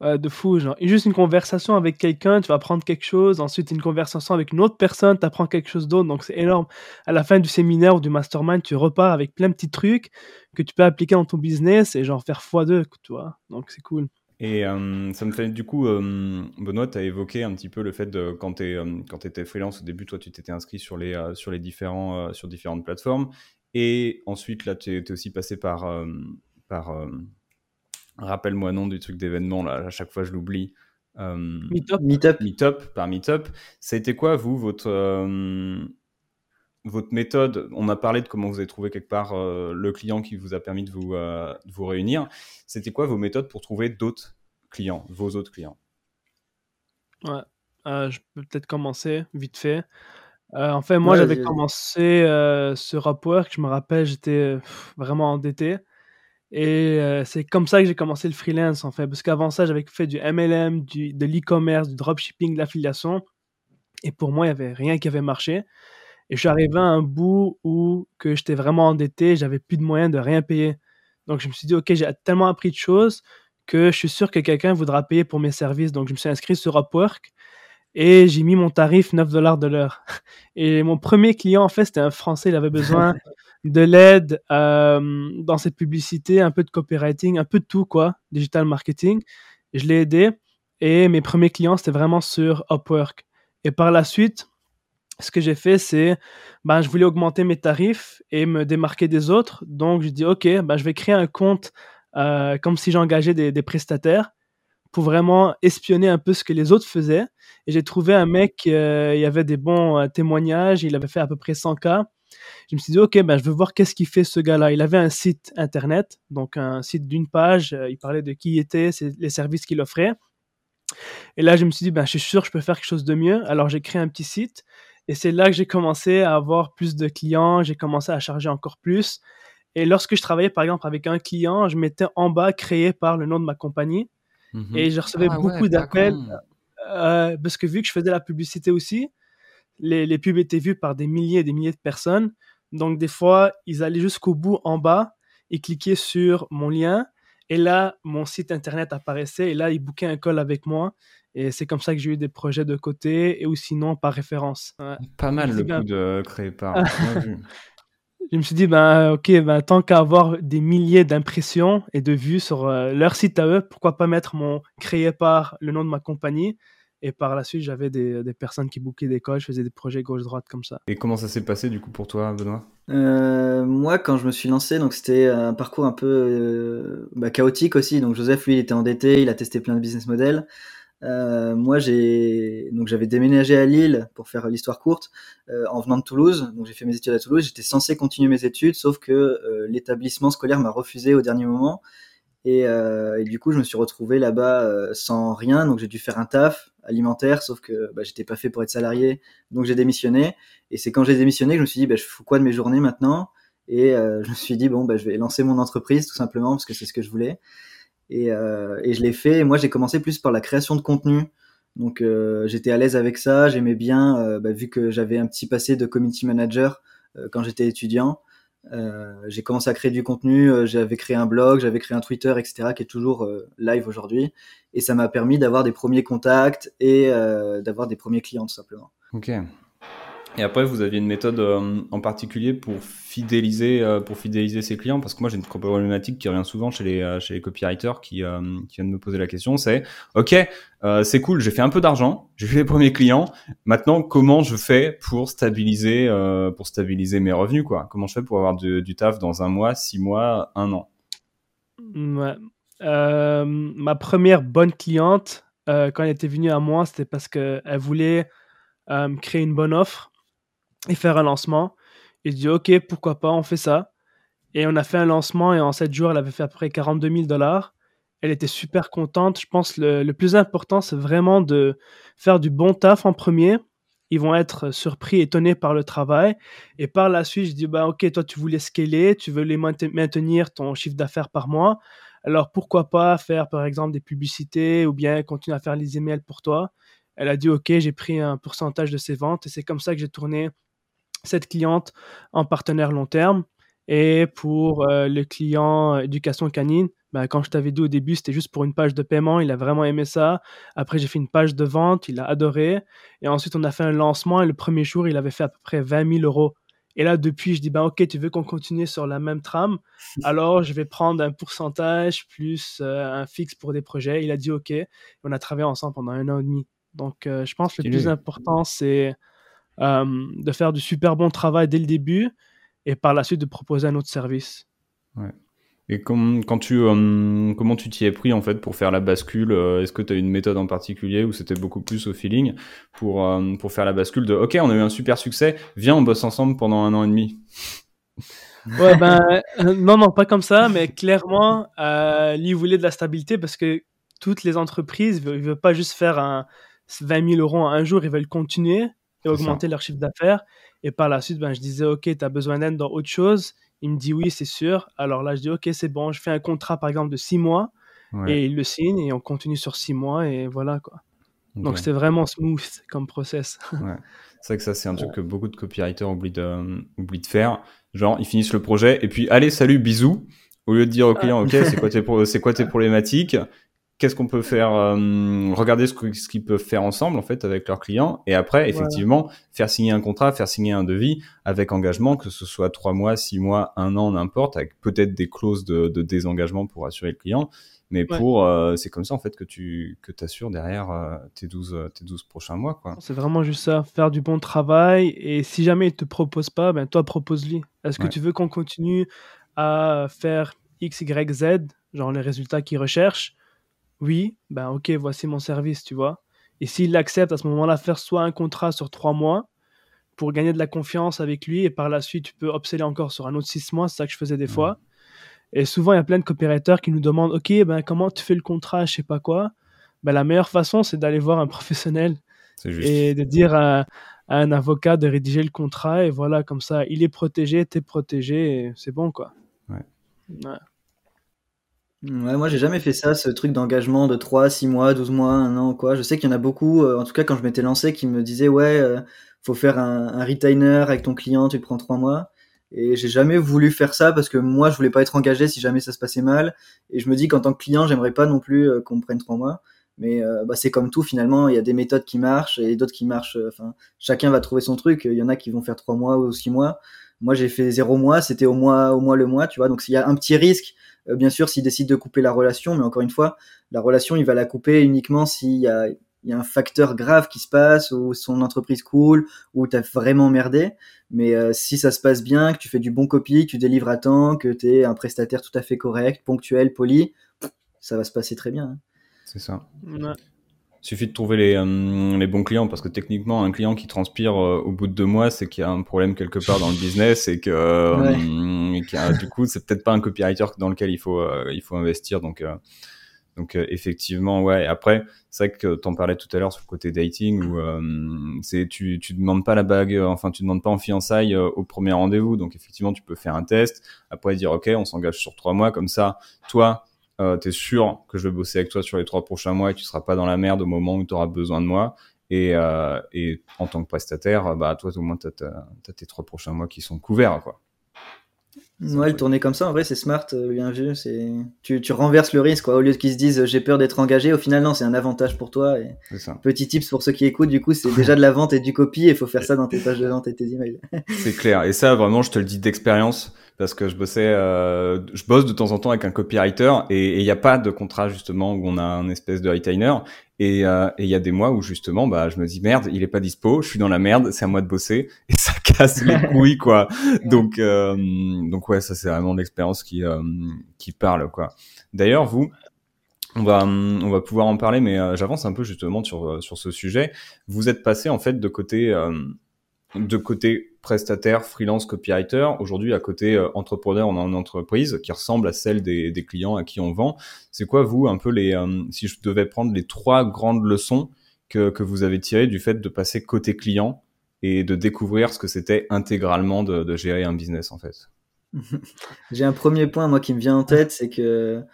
de fou, genre. juste une conversation avec quelqu'un, tu vas apprendre quelque chose. Ensuite, une conversation avec une autre personne, tu apprends quelque chose d'autre. Donc, c'est énorme. À la fin du séminaire ou du mastermind, tu repars avec plein de petits trucs que tu peux appliquer dans ton business et genre faire x2, tu vois. Donc, c'est cool. Et euh, ça me fait du coup, euh, Benoît, tu as évoqué un petit peu le fait de quand tu euh, étais freelance au début, toi tu t'étais inscrit sur les, sur les différents, sur différentes plateformes. Et ensuite, là, tu es, aussi passé par, par Rappelle-moi nom du truc d'événement, là, à chaque fois je l'oublie. Euh, Meetup. Meetup. Meetup, par Meetup. Été quoi, vous, votre. Euh, votre méthode, on a parlé de comment vous avez trouvé quelque part le client qui vous a permis de vous, de vous réunir. C'était quoi vos méthodes pour trouver d'autres clients, vos autres clients? Ouais, je peux peut-être commencer vite fait. en fait, moi, j'avais commencé ce Upwork. Je me rappelle, j'étais vraiment endetté. Et c'est comme ça que j'ai commencé le freelance, en fait. Parce qu'avant ça, j'avais fait du MLM, du, de l'e-commerce, du dropshipping, de l'affiliation. Et pour moi, il n'y avait rien qui avait marché. Et je suis arrivé à un bout où que j'étais vraiment endetté, j'avais plus de moyens de rien payer. Donc je me suis dit, OK, j'ai tellement appris de choses que je suis sûr que quelqu'un voudra payer pour mes services. Donc je me suis inscrit sur Upwork et j'ai mis mon tarif 9 dollars de l'heure. Et mon premier client, en fait, c'était un Français, il avait besoin de l'aide euh, dans cette publicité, un peu de copywriting, un peu de tout, quoi, digital marketing. je l'ai aidé et mes premiers clients, c'était vraiment sur Upwork. Et par la suite, ce que j'ai fait, c'est, ben, je voulais augmenter mes tarifs et me démarquer des autres. Donc, je dis, OK, ben, je vais créer un compte euh, comme si j'engageais des, des prestataires pour vraiment espionner un peu ce que les autres faisaient. Et j'ai trouvé un mec, euh, il y avait des bons euh, témoignages, il avait fait à peu près 100 cas. Je me suis dit, OK, ben, je veux voir qu'est-ce qu'il fait ce gars-là. Il avait un site internet, donc un site d'une page, euh, il parlait de qui il était, les services qu'il offrait. Et là, je me suis dit, ben, je suis sûr que je peux faire quelque chose de mieux. Alors, j'ai créé un petit site. Et c'est là que j'ai commencé à avoir plus de clients, j'ai commencé à charger encore plus. Et lorsque je travaillais, par exemple, avec un client, je mettais en bas créé par le nom de ma compagnie. Mhm. Et je recevais ah beaucoup d'appels euh, parce que vu que je faisais la publicité aussi, les, les, pubs étaient vues par des milliers et des milliers de personnes. Donc des fois, ils allaient jusqu'au bout en bas et cliquaient sur mon lien. Et là, mon site internet apparaissait et là, ils bookaient un call avec moi. Et c'est comme ça que j'ai eu des projets de côté et ou sinon par référence. Pas mal le coup de créer par. je me suis dit, ben, ok, ben, tant qu'à avoir des milliers d'impressions et de vues sur euh, leur site à eux, pourquoi pas mettre mon créé par le nom de ma compagnie? Et par la suite, j'avais des, des, personnes qui bookaient des calls, je faisais des projets gauche-droite comme ça. Et comment ça s'est passé du coup pour toi, Benoît? Euh, Moi, quand je me suis lancé, donc c'était un parcours un peu euh, bah, chaotique aussi. Donc Joseph, lui, il était endetté, il a testé plein de business models. Euh, moi, j'ai donc j'avais déménagé à Lille pour faire l'histoire courte euh, en venant de Toulouse. Donc j'ai fait mes études à Toulouse. J'étais censé continuer mes études, sauf que euh, l'établissement scolaire m'a refusé au dernier moment. Et, et, du coup, je me suis retrouvé là-bas sans rien. Donc j'ai dû faire un taf alimentaire, sauf que bah, j'étais pas fait pour être salarié. Donc j'ai démissionné. Et c'est quand j'ai démissionné que je me suis dit, bah, je fous quoi de mes journées maintenant? Et je me suis dit bon, bah, je vais lancer mon entreprise tout simplement parce que c'est ce que je voulais. Et, euh, et je l'ai fait. Et moi, j'ai commencé plus par la création de contenu. Donc, euh, j'étais à l'aise avec ça. J'aimais bien, euh, bah, vu que j'avais un petit passé de community manager quand j'étais étudiant. J'ai commencé à créer du contenu. j'avais créé un blog, j'avais créé un Twitter, etc., qui est toujours live aujourd'hui. Et ça m'a permis d'avoir des premiers contacts et d'avoir des premiers clients, tout simplement. Et après, vous aviez une méthode euh, en particulier pour fidéliser, euh, pour fidéliser ses clients Parce que moi, j'ai une problématique qui revient souvent chez les, euh, chez les copywriters qui, viennent me poser la question. C'est, OK, c'est cool, j'ai fait un peu d'argent, j'ai fait les premiers clients. Maintenant, comment je fais pour stabiliser, pour stabiliser mes revenus quoi? Comment je fais pour avoir du, taf dans un mois, six mois, un an ouais. Ma première bonne cliente, quand elle était venue à moi, c'était parce qu'elle voulait créer une bonne offre et faire un lancement. Je dis, OK, pourquoi pas, on fait ça. Et on a fait un lancement et en 7 jours, elle avait fait à peu près 42 000 dollars. Elle était super contente. Je pense le, le plus important, c'est vraiment de faire du bon taf en premier. Ils vont être surpris, étonnés par le travail. Et par la suite, je dis, bah, OK, toi, tu voulais scaler, tu veux les maintenir ton chiffre d'affaires par mois. Alors, pourquoi pas faire, par exemple, des publicités ou bien continuer à faire les emails pour toi? Elle a dit, OK, j'ai pris un pourcentage de ses ventes et c'est comme ça que j'ai tourné cette cliente en partenaire long terme. Et pour euh, le client éducation canine, ben, quand je t'avais dit au début, c'était juste pour une page de paiement. Il a vraiment aimé ça. Après, j'ai fait une page de vente. Il a adoré. Et ensuite, on a fait un lancement. Et le premier jour, il avait fait à peu près 20 000 euros. Et là, depuis, je dis, ben, OK, tu veux qu'on continue sur la même trame? Alors, je vais prendre un pourcentage plus euh, un fixe pour des projets. Il a dit OK. Et on a travaillé ensemble pendant un an et demi. Donc, euh, je pense que le plus important, c'est euh, de faire du super bon travail dès le début et par la suite de proposer un autre service. Ouais. Et quand tu, euh, comment tu t'y es pris en fait pour faire la bascule euh, Est-ce que tu as une méthode en particulier ou c'était beaucoup plus au feeling pour, euh, pour faire la bascule de OK, on a eu un super succès, viens, on bosse ensemble pendant un an et demi? Ouais, ben non, non, pas comme ça, mais clairement, lui, voulait de la stabilité parce que toutes les entreprises ne veulent pas juste faire un 20 000 euros un jour, ils veulent continuer et augmenter leur chiffre d'affaires. Et par la suite, ben, je disais, OK, tu as besoin d'aide dans autre chose. Il me dit oui, c'est sûr. Alors là, je dis ok, c'est bon. Je fais un contrat par exemple de six mois et il le signe et on continue sur six mois et voilà quoi. Donc c'était vraiment smooth comme process. Ouais. C'est vrai que ça, c'est un truc que beaucoup de copywriters oublient de, oublient de faire. Genre, ils finissent le projet et puis allez, salut, bisous. Au lieu de dire au client, ok, c'est quoi, tes, c'est quoi tes problématiques? Qu'est-ce qu'on peut faire euh, regarder ce, ce qu'ils peuvent faire ensemble en fait avec leurs clients et après effectivement faire signer un contrat faire signer un devis avec engagement que ce soit trois mois six mois un an n'importe avec peut-être des clauses de, de, désengagement pour assurer le client. Mais pour euh, c'est comme ça en fait que tu que t'assures derrière euh, tes 12 tes 12 prochains mois quoi. C'est vraiment juste ça faire du bon travail et si jamais il te propose pas ben toi propose-lui. Est-ce que tu veux qu'on continue à faire x y z genre les résultats qu'il recherche oui, ben ok, voici mon service, tu vois. Et s'il accepte à ce moment-là, faire soit un contrat sur trois mois pour gagner de la confiance avec lui, et par la suite, tu peux obséder encore sur un autre six mois, c'est ça que je faisais des fois. Et souvent, il y a plein de copywriters qui nous demandent, ok, ben comment tu fais le contrat, je sais pas quoi. Ben, la meilleure façon, c'est d'aller voir un professionnel et de dire à, un avocat de rédiger le contrat, et voilà, comme ça, il est protégé, t'es protégé, c'est bon, quoi. Ouais. ouais. Ouais, moi j'ai jamais fait ça, ce truc d'engagement de 3, 6 mois, 12 mois, un an quoi. Je sais qu'il y en a beaucoup, euh, en tout cas quand je m'étais lancé, qui me disaient ouais, euh, faut faire un, un, retainer avec ton client, tu prends 3 mois. Et j'ai jamais voulu faire ça parce que moi je voulais pas être engagé si jamais ça se passait mal. Et je me dis qu'en tant que client, j'aimerais pas non plus euh, qu'on me prenne 3 mois. Mais bah, c'est comme tout finalement, il y a des méthodes qui marchent et d'autres qui marchent. Enfin, chacun va trouver son truc. Il y en a qui vont faire 3 mois ou 6 mois. Moi j'ai fait 0 mois, c'était au mois, au mois le mois, tu vois. Donc s'il y a un petit risque euh, bien sûr, s'il décide de couper la relation, mais encore une fois, la relation, il va la couper uniquement s'il y a, il y a un facteur grave qui se passe, ou son entreprise cool, ou t'as vraiment merdé. Mais euh, si ça se passe bien, que tu fais du bon copie, que tu délivres à temps, que tu es un prestataire tout à fait correct, ponctuel, poli, ça va se passer très bien. Hein. C'est ça. Suffit de trouver les, euh, les, bons clients parce que techniquement, un client qui transpire euh, au bout de deux mois, c'est qu'il y a un problème quelque part dans le business et que euh, du coup, c'est peut-être pas un copywriter dans lequel il faut il faut investir. Donc donc effectivement, ouais. Après, c'est vrai que t'en parlais tout à l'heure sur le côté dating où c'est tu tu demandes pas la bague, enfin tu demandes pas en fiançailles au premier rendez-vous. Donc effectivement, tu peux faire un test. Après dire ok, on s'engage sur trois mois comme ça. Toi, euh, tu es sûr que je vais bosser avec toi sur les trois prochains mois et tu seras pas dans la merde au moment où tu auras besoin de moi. Et, euh, et en tant que prestataire, bah toi au moins tu as, tes trois prochains mois qui sont couverts quoi. Ouais, le tourner comme ça, en vrai, c'est smart, euh, bien vu. Tu, tu renverses le risque, quoi. Au lieu qu'ils se disent j'ai peur d'être engagé, au final non, c'est un avantage pour toi. Et petit tips pour ceux qui écoutent, du coup, c'est déjà de la vente et du copy. Il faut faire ça dans tes pages de vente et tes emails. c'est clair. Et ça, vraiment, je te le dis d'expérience parce que je bossais, euh, je bosse de temps en temps avec un copywriter et il n'y a pas de contrat justement où on a un espèce de retainer et euh, il y a des mois où justement bah je me dis merde il est pas dispo, je suis dans la merde, c'est à moi de bosser et ça casse les couilles quoi. Donc euh, donc ouais ça c'est vraiment l'expérience qui euh, qui parle quoi. D'ailleurs vous on va, on va pouvoir en parler, mais j'avance un peu justement sur, sur ce sujet. Vous êtes passé en fait de côté, de côté prestataire, freelance, copywriter. Aujourd'hui, à côté euh, entrepreneur, on a une entreprise qui ressemble à celle des, clients à qui on vend. C'est quoi, vous, un peu les, euh, si je devais prendre les trois grandes leçons que, que vous avez tirées du fait de passer côté client et de découvrir ce que c'était intégralement de, gérer un business, en fait? J'ai un premier point, moi, qui me vient en tête, c'est que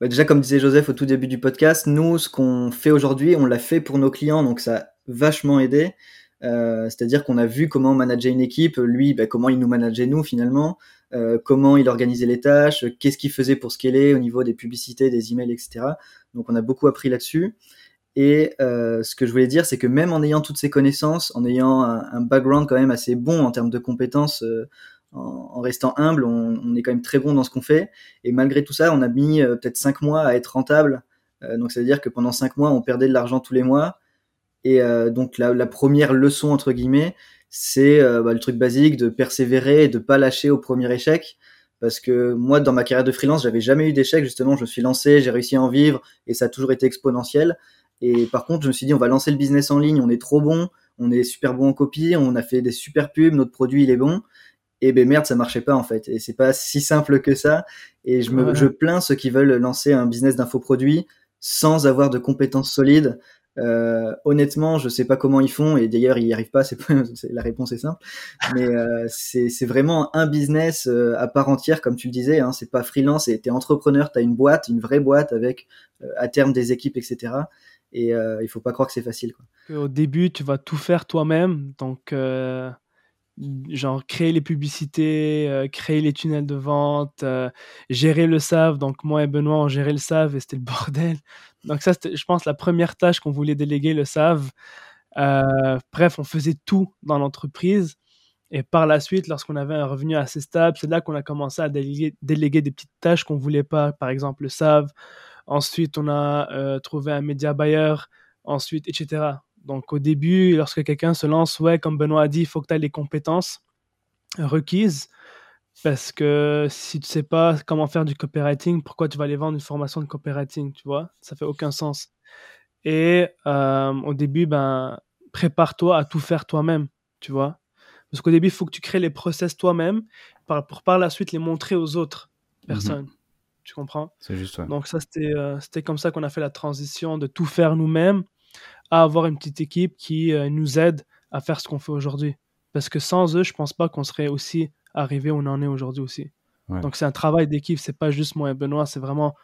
bah, déjà, comme disait Joseph au tout début du podcast, nous, ce qu'on fait aujourd'hui, on l'a fait pour nos clients, donc ça a vachement aidé. Euh, c'est-à-dire qu'on a vu comment manager une équipe, lui, bah, comment il nous manageait nous finalement, euh, comment il organisait les tâches, qu'est-ce qu'il faisait pour scaler au niveau des publicités, des emails, etc. Donc on a beaucoup appris là-dessus. Et euh, ce que je voulais dire, c'est que même en ayant toutes ces connaissances, en ayant un, background quand même assez bon en termes de compétences, en, restant humble, on, est quand même très bon dans ce qu'on fait. Et malgré tout ça, on a mis peut-être cinq mois à être rentable. donc ça veut dire que pendant cinq mois, on perdait de l'argent tous les mois. Et euh, donc la, la, première leçon entre guillemets, c'est euh, bah, le truc basique de persévérer et de pas lâcher au premier échec. parce que moi, dans ma carrière de freelance, j'avais jamais eu d'échec. Justement, je me suis lancé, j'ai réussi à en vivre et ça a toujours été exponentiel. Et par contre, je me suis dit, on va lancer le business en ligne, on est trop bon, on est super bon en copie, on a fait des super pubs, notre produit il est bon. Et ben merde, ça marchait pas en fait. Et c'est pas si simple que ça. Et je me, je plains ceux qui veulent lancer un business d'infoproduits sans avoir de compétences solides. Euh, honnêtement, je sais pas comment ils font et d'ailleurs ils n'y arrivent pas. C'est la réponse est simple, mais euh, c'est vraiment un business euh, à part entière, comme tu le disais. Hein, c'est pas freelance, t'es entrepreneur, t'as une boîte, une vraie boîte avec à terme des équipes, etc. Et il faut pas croire que c'est facile. Au début, tu vas tout faire toi-même, donc genre créer les publicités, créer les tunnels de vente, gérer le SAV. Donc moi et Benoît, on gérait le SAV et c'était le bordel. Donc ça, je pense, la première tâche qu'on voulait déléguer, le SAV. bref, on faisait tout dans l'entreprise. Et par la suite, lorsqu'on avait un revenu assez stable, c'est là qu'on a commencé à déléguer, des petites tâches qu'on voulait pas, par exemple le SAV. Ensuite, on a trouvé un média buyer, ensuite, etc. Donc au début, lorsque quelqu'un se lance, ouais, comme Benoît a dit, il faut que tu aies les compétences requises. Parce que si tu sais pas comment faire du copywriting, pourquoi tu vas aller vendre une formation de copywriting, tu vois? Ça fait aucun sens. Et euh, au début, ben, prépare-toi à tout faire toi-même, tu vois? Parce qu'au début, il faut que tu crées les process toi-même pour par la suite les montrer aux autres mmh personnes. Tu comprends? C'est juste, Donc ça, c'était euh, c'était comme ça qu'on a fait la transition de tout faire nous-mêmes à avoir une petite équipe qui euh, nous aide à faire ce qu'on fait aujourd'hui. Parce que sans eux, je pense pas qu'on serait aussi arrivé où on en est aujourd'hui aussi. Donc c'est un travail d'équipe, c'est pas juste moi et Benoît, c'est vraiment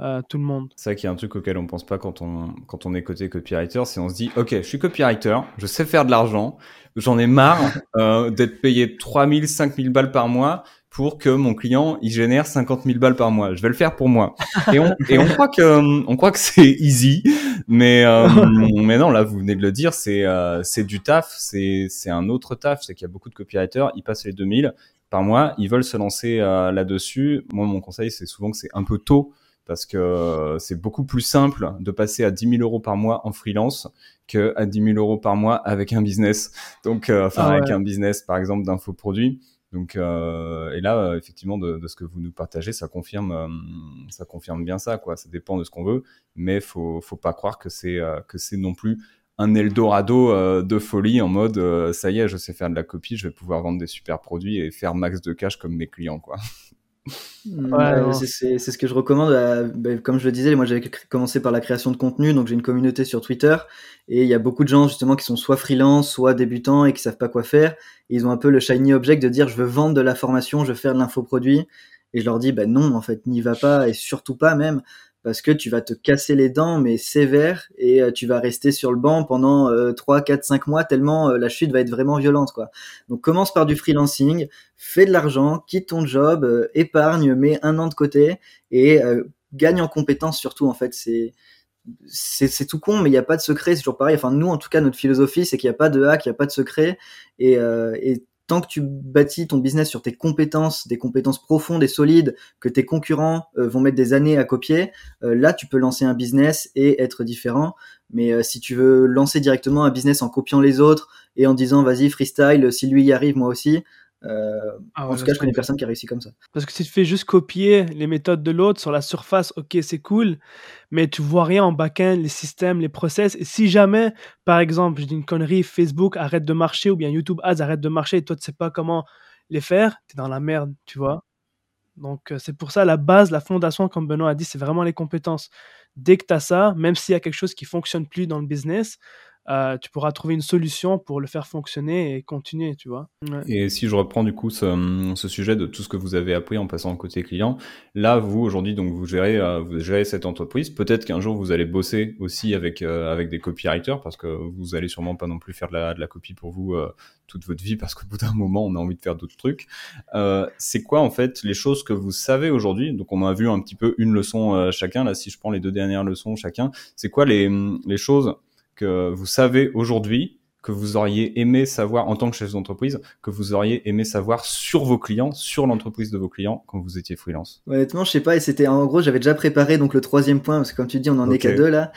euh, tout le monde. C'est ça qui est un truc auquel on pense pas quand on, quand on est côté copywriter, c'est on se dit, ok, je suis copywriter, je sais faire de l'argent, j'en ai marre euh, d'être payé 3000, 5000 balles par mois pour que mon client il génère 50 000 balles par mois. Je vais le faire pour moi. Et on, et on croit que on croit que c'est easy, mais euh, mais non là vous venez de le dire, c'est euh, c'est du taf, c'est c'est un autre taf, c'est qu'il y a beaucoup de copywriters, ils passent les 2000 par mois, ils veulent se lancer euh, là-dessus. Moi mon conseil c'est souvent que c'est un peu tôt parce que c'est beaucoup plus simple de passer à 10 000 euros par mois en freelance que à 10 000 euros par mois avec un business. Donc, enfin, ah avec un business, par exemple, d'infoproduits. Donc, euh, et là, euh, effectivement, de, de, ce que vous nous partagez, ça confirme, euh, ça confirme bien ça, quoi. Ça dépend de ce qu'on veut, mais faut, faut pas croire que c'est euh, que c'est non plus un Eldorado de folie en mode, ça y est, je sais faire de la copie, je vais pouvoir vendre des super produits et faire max de cash comme mes clients, quoi. Ouais, c'est ce que je recommande. Ben, comme je le disais, moi j'avais commencé par la création de contenu, donc j'ai une communauté sur Twitter et il y a beaucoup de gens justement qui sont soit freelance, soit débutants et qui savent pas quoi faire. ils ont un peu le shiny object de dire je veux vendre de la formation, je veux faire de l'infoproduit. Et je leur dis ben non, en fait, n'y va pas et surtout pas même parce que tu vas te casser les dents, mais sévère, et euh, tu vas rester sur le banc pendant 3, 4, 5 mois, tellement euh, la chute va être vraiment violente. quoi. Donc commence par du freelancing, fais de l'argent, quitte ton job, euh, épargne, mets un an de côté, et gagne en compétences surtout, en fait. C'est c'est tout con, mais il n'y a pas de secret, c'est toujours pareil. Enfin, nous, en tout cas, notre philosophie, c'est qu'il n'y a pas de hack, il n'y a pas de secret. Et, et tant que tu bâtis ton business sur tes compétences, des compétences profondes et solides que tes concurrents euh, vont mettre des années à copier, euh, là tu peux lancer un business et être différent. Mais euh, si tu veux lancer directement un business en copiant les autres et en disant vas-y freestyle, si lui y arrive, moi aussi, euh, ah en tout cas, je connais personne qui a réussi comme ça. Parce que si tu fais juste copier les méthodes de l'autre sur la surface, ok, c'est cool, mais tu vois rien en back-end, les systèmes, les process. Et si jamais, par exemple, je dis une connerie, Facebook arrête de marcher ou bien YouTube Ads arrête de marcher et toi, tu sais pas comment les faire, tu es dans la merde, tu vois. Donc, euh, c'est pour ça la base, la fondation, comme Benoît a dit, c'est vraiment les compétences. Dès que tu as ça, même s'il y a quelque chose qui fonctionne plus dans le business, euh, tu pourras trouver une solution pour le faire fonctionner et continuer, tu vois. Et si je reprends du coup ce, ce, sujet de tout ce que vous avez appris en passant côté client, là vous aujourd'hui donc vous gérez euh, gérez cette entreprise. Peut-être qu'un jour vous allez bosser aussi avec euh, avec des copywriters parce que vous allez sûrement pas non plus faire de la, de la copie pour vous toute votre vie parce qu'au bout d'un moment on a envie de faire d'autres trucs. c'est quoi en fait les choses que vous savez aujourd'hui? Donc on a vu un petit peu une leçon chacun là. Si je prends les deux dernières leçons chacun, c'est quoi les les choses que vous savez aujourd'hui que vous auriez aimé savoir en tant que chef d'entreprise, que vous auriez aimé savoir sur vos clients, sur l'entreprise de vos clients quand vous étiez freelance Honnêtement, je sais pas. Et c'était en gros, j'avais déjà préparé donc le troisième point parce que comme tu dis, on en est qu'à deux là.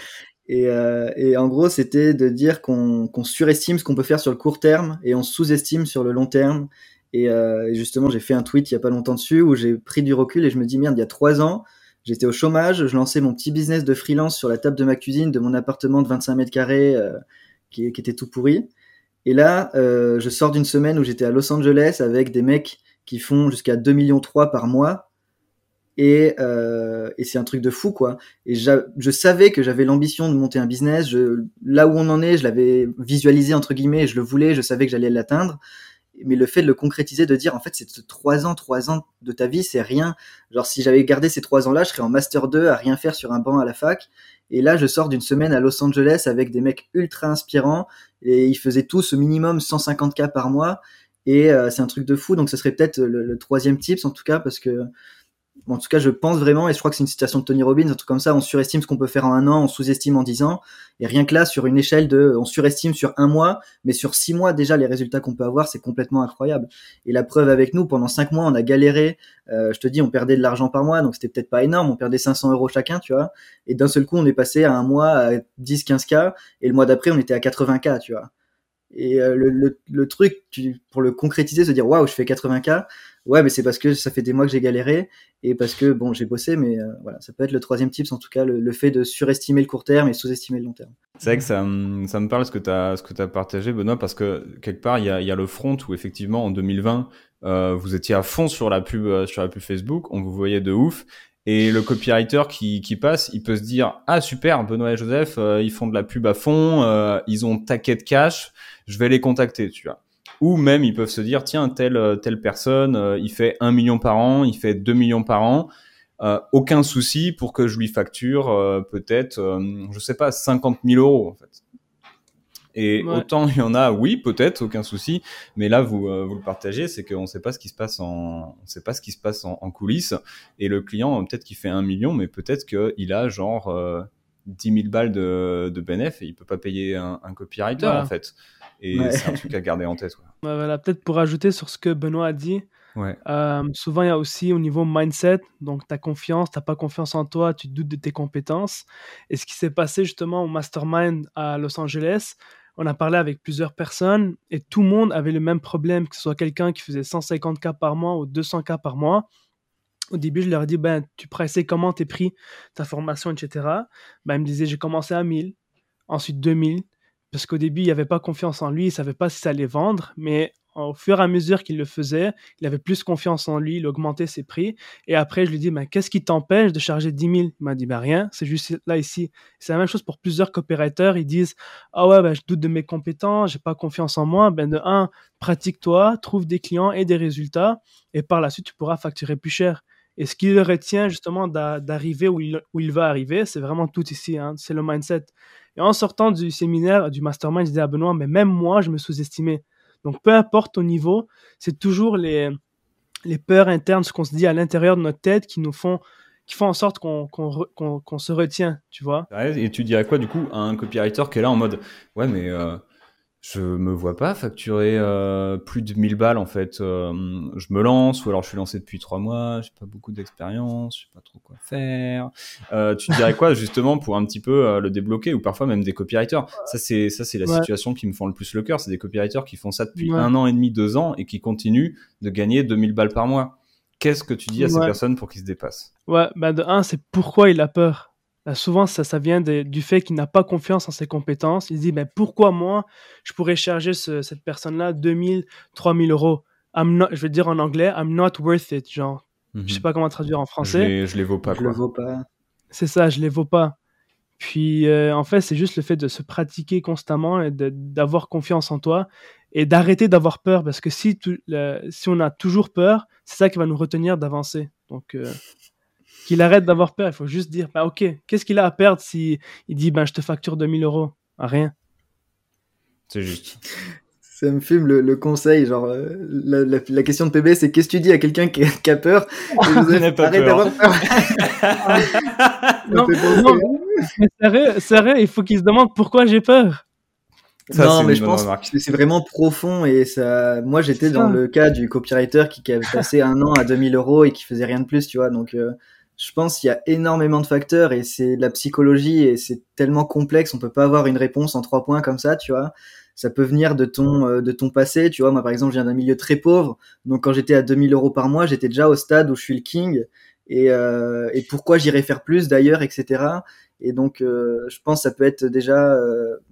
Et, euh, et, en gros, c'était de dire qu'on surestime ce qu'on peut faire sur le court terme et on sous-estime sur le long terme. Et, euh, et justement, j'ai fait un tweet il y a pas longtemps dessus où j'ai pris du recul et je me dis merde, il y a trois ans, j'étais au chômage, je lançais mon petit business de freelance sur la table de ma cuisine de mon appartement de 25 mètres carrés euh, qui, qui était tout pourri. Et là, euh, je sors d'une semaine où j'étais à Los Angeles avec des mecs qui font jusqu'à 2 millions 3 par mois. Et, euh, et c'est un truc de fou, quoi. Et je savais que j'avais l'ambition de monter un business. Je, là où on en est, je l'avais visualisé, entre guillemets, et je le voulais, je savais que j'allais l'atteindre. Mais le fait de le concrétiser, de dire, en fait, c'est trois ans, trois ans de ta vie, c'est rien. Genre, si j'avais gardé ces trois ans-là, je serais en master 2 à rien faire sur un banc à la fac. Et là, je sors d'une semaine à Los Angeles avec des mecs ultra inspirants et ils faisaient tous au minimum 150K par mois. Et euh, c'est un truc de fou. Donc, ce serait peut-être le, le troisième tips, en tout cas, parce que, en tout cas, je pense vraiment, et je crois que c'est une citation de Tony Robbins, un truc comme ça, on surestime ce qu'on peut faire en un an, on sous-estime en dix ans. Et rien que là, sur une échelle de, on surestime sur un mois, mais sur six mois, déjà, les résultats qu'on peut avoir, c'est complètement incroyable. Et la preuve avec nous, pendant cinq mois, on a galéré. Euh, je te dis, on perdait de l'argent par mois, donc c'était peut-être pas énorme. On perdait 500 euros chacun, tu vois. Et d'un seul coup, on est passé à un mois à 10, 15K, et le mois d'après, on était à 80K, tu vois. Et euh, le, le, truc, pour le concrétiser, se dire waouh, je fais 80K, ouais, mais c'est parce que ça fait des mois que j'ai galéré et parce que bon, j'ai bossé, mais euh, voilà, ça peut être le troisième tips en tout cas, le, fait de surestimer le court terme et sous-estimer le long terme. C'est vrai que ça, ça me parle ce que tu as, as partagé, Benoît, parce que quelque part, il y a, y a le front où effectivement en 2020, euh, vous étiez à fond sur la pub, sur la pub Facebook, on vous voyait de ouf. Et le copywriter qui, qui passe, il peut se dire ah super, Benoît et Joseph, euh, ils font de la pub à fond, euh, ils ont taquet de cash, je vais les contacter, tu vois. Ou même ils peuvent se dire tiens telle telle personne, euh, il fait un million par an, il fait 2 millions par an, euh, aucun souci pour que je lui facture euh, peut-être, je sais pas 50 000 euros en fait. Et ouais. autant il y en a, oui, peut-être, aucun souci. Mais là, vous, euh, vous le partagez, c'est qu'on ne sait pas ce qui se passe en, on sait pas ce qui se passe en, en coulisses. Et le client, peut-être qu'il fait un million, mais peut-être qu'il a genre euh, 10 000 balles de, de bénéf et il peut pas payer un, un copywriter ouais. en fait. Et ouais. c'est un truc à garder en tête. Voilà, peut-être pour ajouter sur ce que Benoît a dit. Ouais. Euh, souvent, il y a aussi au niveau mindset, donc ta confiance, tu n'as pas confiance en toi, tu doutes de tes compétences. Et ce qui s'est passé justement au mastermind à Los Angeles, on a parlé avec plusieurs personnes et tout le monde avait le même problème, que ce soit quelqu'un qui faisait 150K par mois ou 200K par mois. Au début, je leur dit, ben, tu pressais comment tes prix, ta formation, etc. Ben, ils me disaient, j'ai commencé à 1000, ensuite 2000, parce qu'au début, il n'avait pas confiance en lui, il ne savait pas si ça allait vendre, mais au fur et à mesure qu'il le faisait, il avait plus confiance en lui, il augmentait ses prix. Et après, je lui dis, ben, qu'est-ce qui t'empêche de charger 10 000 Il m'a dit, ben, rien, c'est juste là, ici. C'est la même chose pour plusieurs copywriters. Ils disent, ah ouais, ben, je doute de mes compétences, j'ai pas confiance en moi. Ben, de un, pratique-toi, trouve des clients et des résultats. Et par la suite, tu pourras facturer plus cher. Et ce qui le retient justement d'arriver où il, où il va arriver, c'est vraiment tout ici, hein, c'est le mindset. Et en sortant du séminaire, du mastermind, je disais à Benoît, mais même moi, je me sous-estimais. Donc, peu importe au niveau, c'est toujours les, les peurs internes, ce qu'on se dit à l'intérieur de notre tête qui nous font, qui font en sorte qu'on qu qu qu se retient, tu vois. Et tu dirais quoi, du coup, à un copywriter qui est là en mode, ouais, mais euh, je me vois pas facturer euh, plus de 1000 balles, en fait. Euh, je me lance, ou alors je suis lancé depuis trois mois, j'ai pas beaucoup d'expérience, je sais pas trop quoi faire. Euh, tu dirais quoi, justement, pour un petit peu euh, le débloquer, ou parfois même des copywriters? Ça, c'est ça, c'est la ouais. situation qui me fend le plus le cœur. C'est des copywriters qui font ça depuis ouais. un an et demi, deux ans, et qui continuent de gagner 2000 balles par mois. Qu'est-ce que tu dis à ces personnes pour qu'ils se dépassent? Ouais, bah de un, c'est pourquoi il a peur. Là, souvent, ça, ça vient de, du fait qu'il n'a pas confiance en ses compétences. Il se dit, ben, pourquoi moi, je pourrais charger ce, cette personne-là 2000, 3000 euros? I'm not, Je vais dire en anglais, I'm not worth it, genre. Mm -hmm. Je sais pas comment traduire en français. Je les, je les vaux pas. Je quoi. les vaux pas. C'est ça, je les vaux pas. Puis, euh, en fait, c'est juste le fait de se pratiquer constamment et d'avoir confiance en toi et d'arrêter d'avoir peur. Parce que si, tu, le, si on a toujours peur, c'est ça qui va nous retenir d'avancer. Donc, euh, qu'il arrête d'avoir peur. Il faut juste dire, bah, ok, qu'est-ce qu'il a à perdre si il dit, ben, je te facture 2000 euros? À rien. C'est juste. Ça me fume le, le conseil, genre euh, la, la, la, question de PB, c'est qu'est-ce que tu dis à quelqu'un qui, qui, a peur? Arrête d'avoir peur. non, non, c'est vrai, c'est vrai, il faut qu'il se demande pourquoi j'ai peur. Ça, non, mais je pense remarque. que c'est vraiment profond et ça. Moi, j'étais dans le cas du copywriter qui, qui avait passé un an à 2000 euros et qui faisait rien de plus, tu vois. Donc, euh, je pense qu'il y a énormément de facteurs et c'est de la psychologie et c'est tellement complexe, on peut pas avoir une réponse en trois points comme ça, tu vois. ça peut venir de ton, euh, de ton passé. Tu vois, moi, par exemple, je viens d'un milieu très pauvre. Donc, quand j'étais à 2000 euros par mois, j'étais déjà au stade où je suis le king. Et, euh, et pourquoi j'irais faire plus d'ailleurs, etc. Et donc, euh, je pense que ça peut être déjà.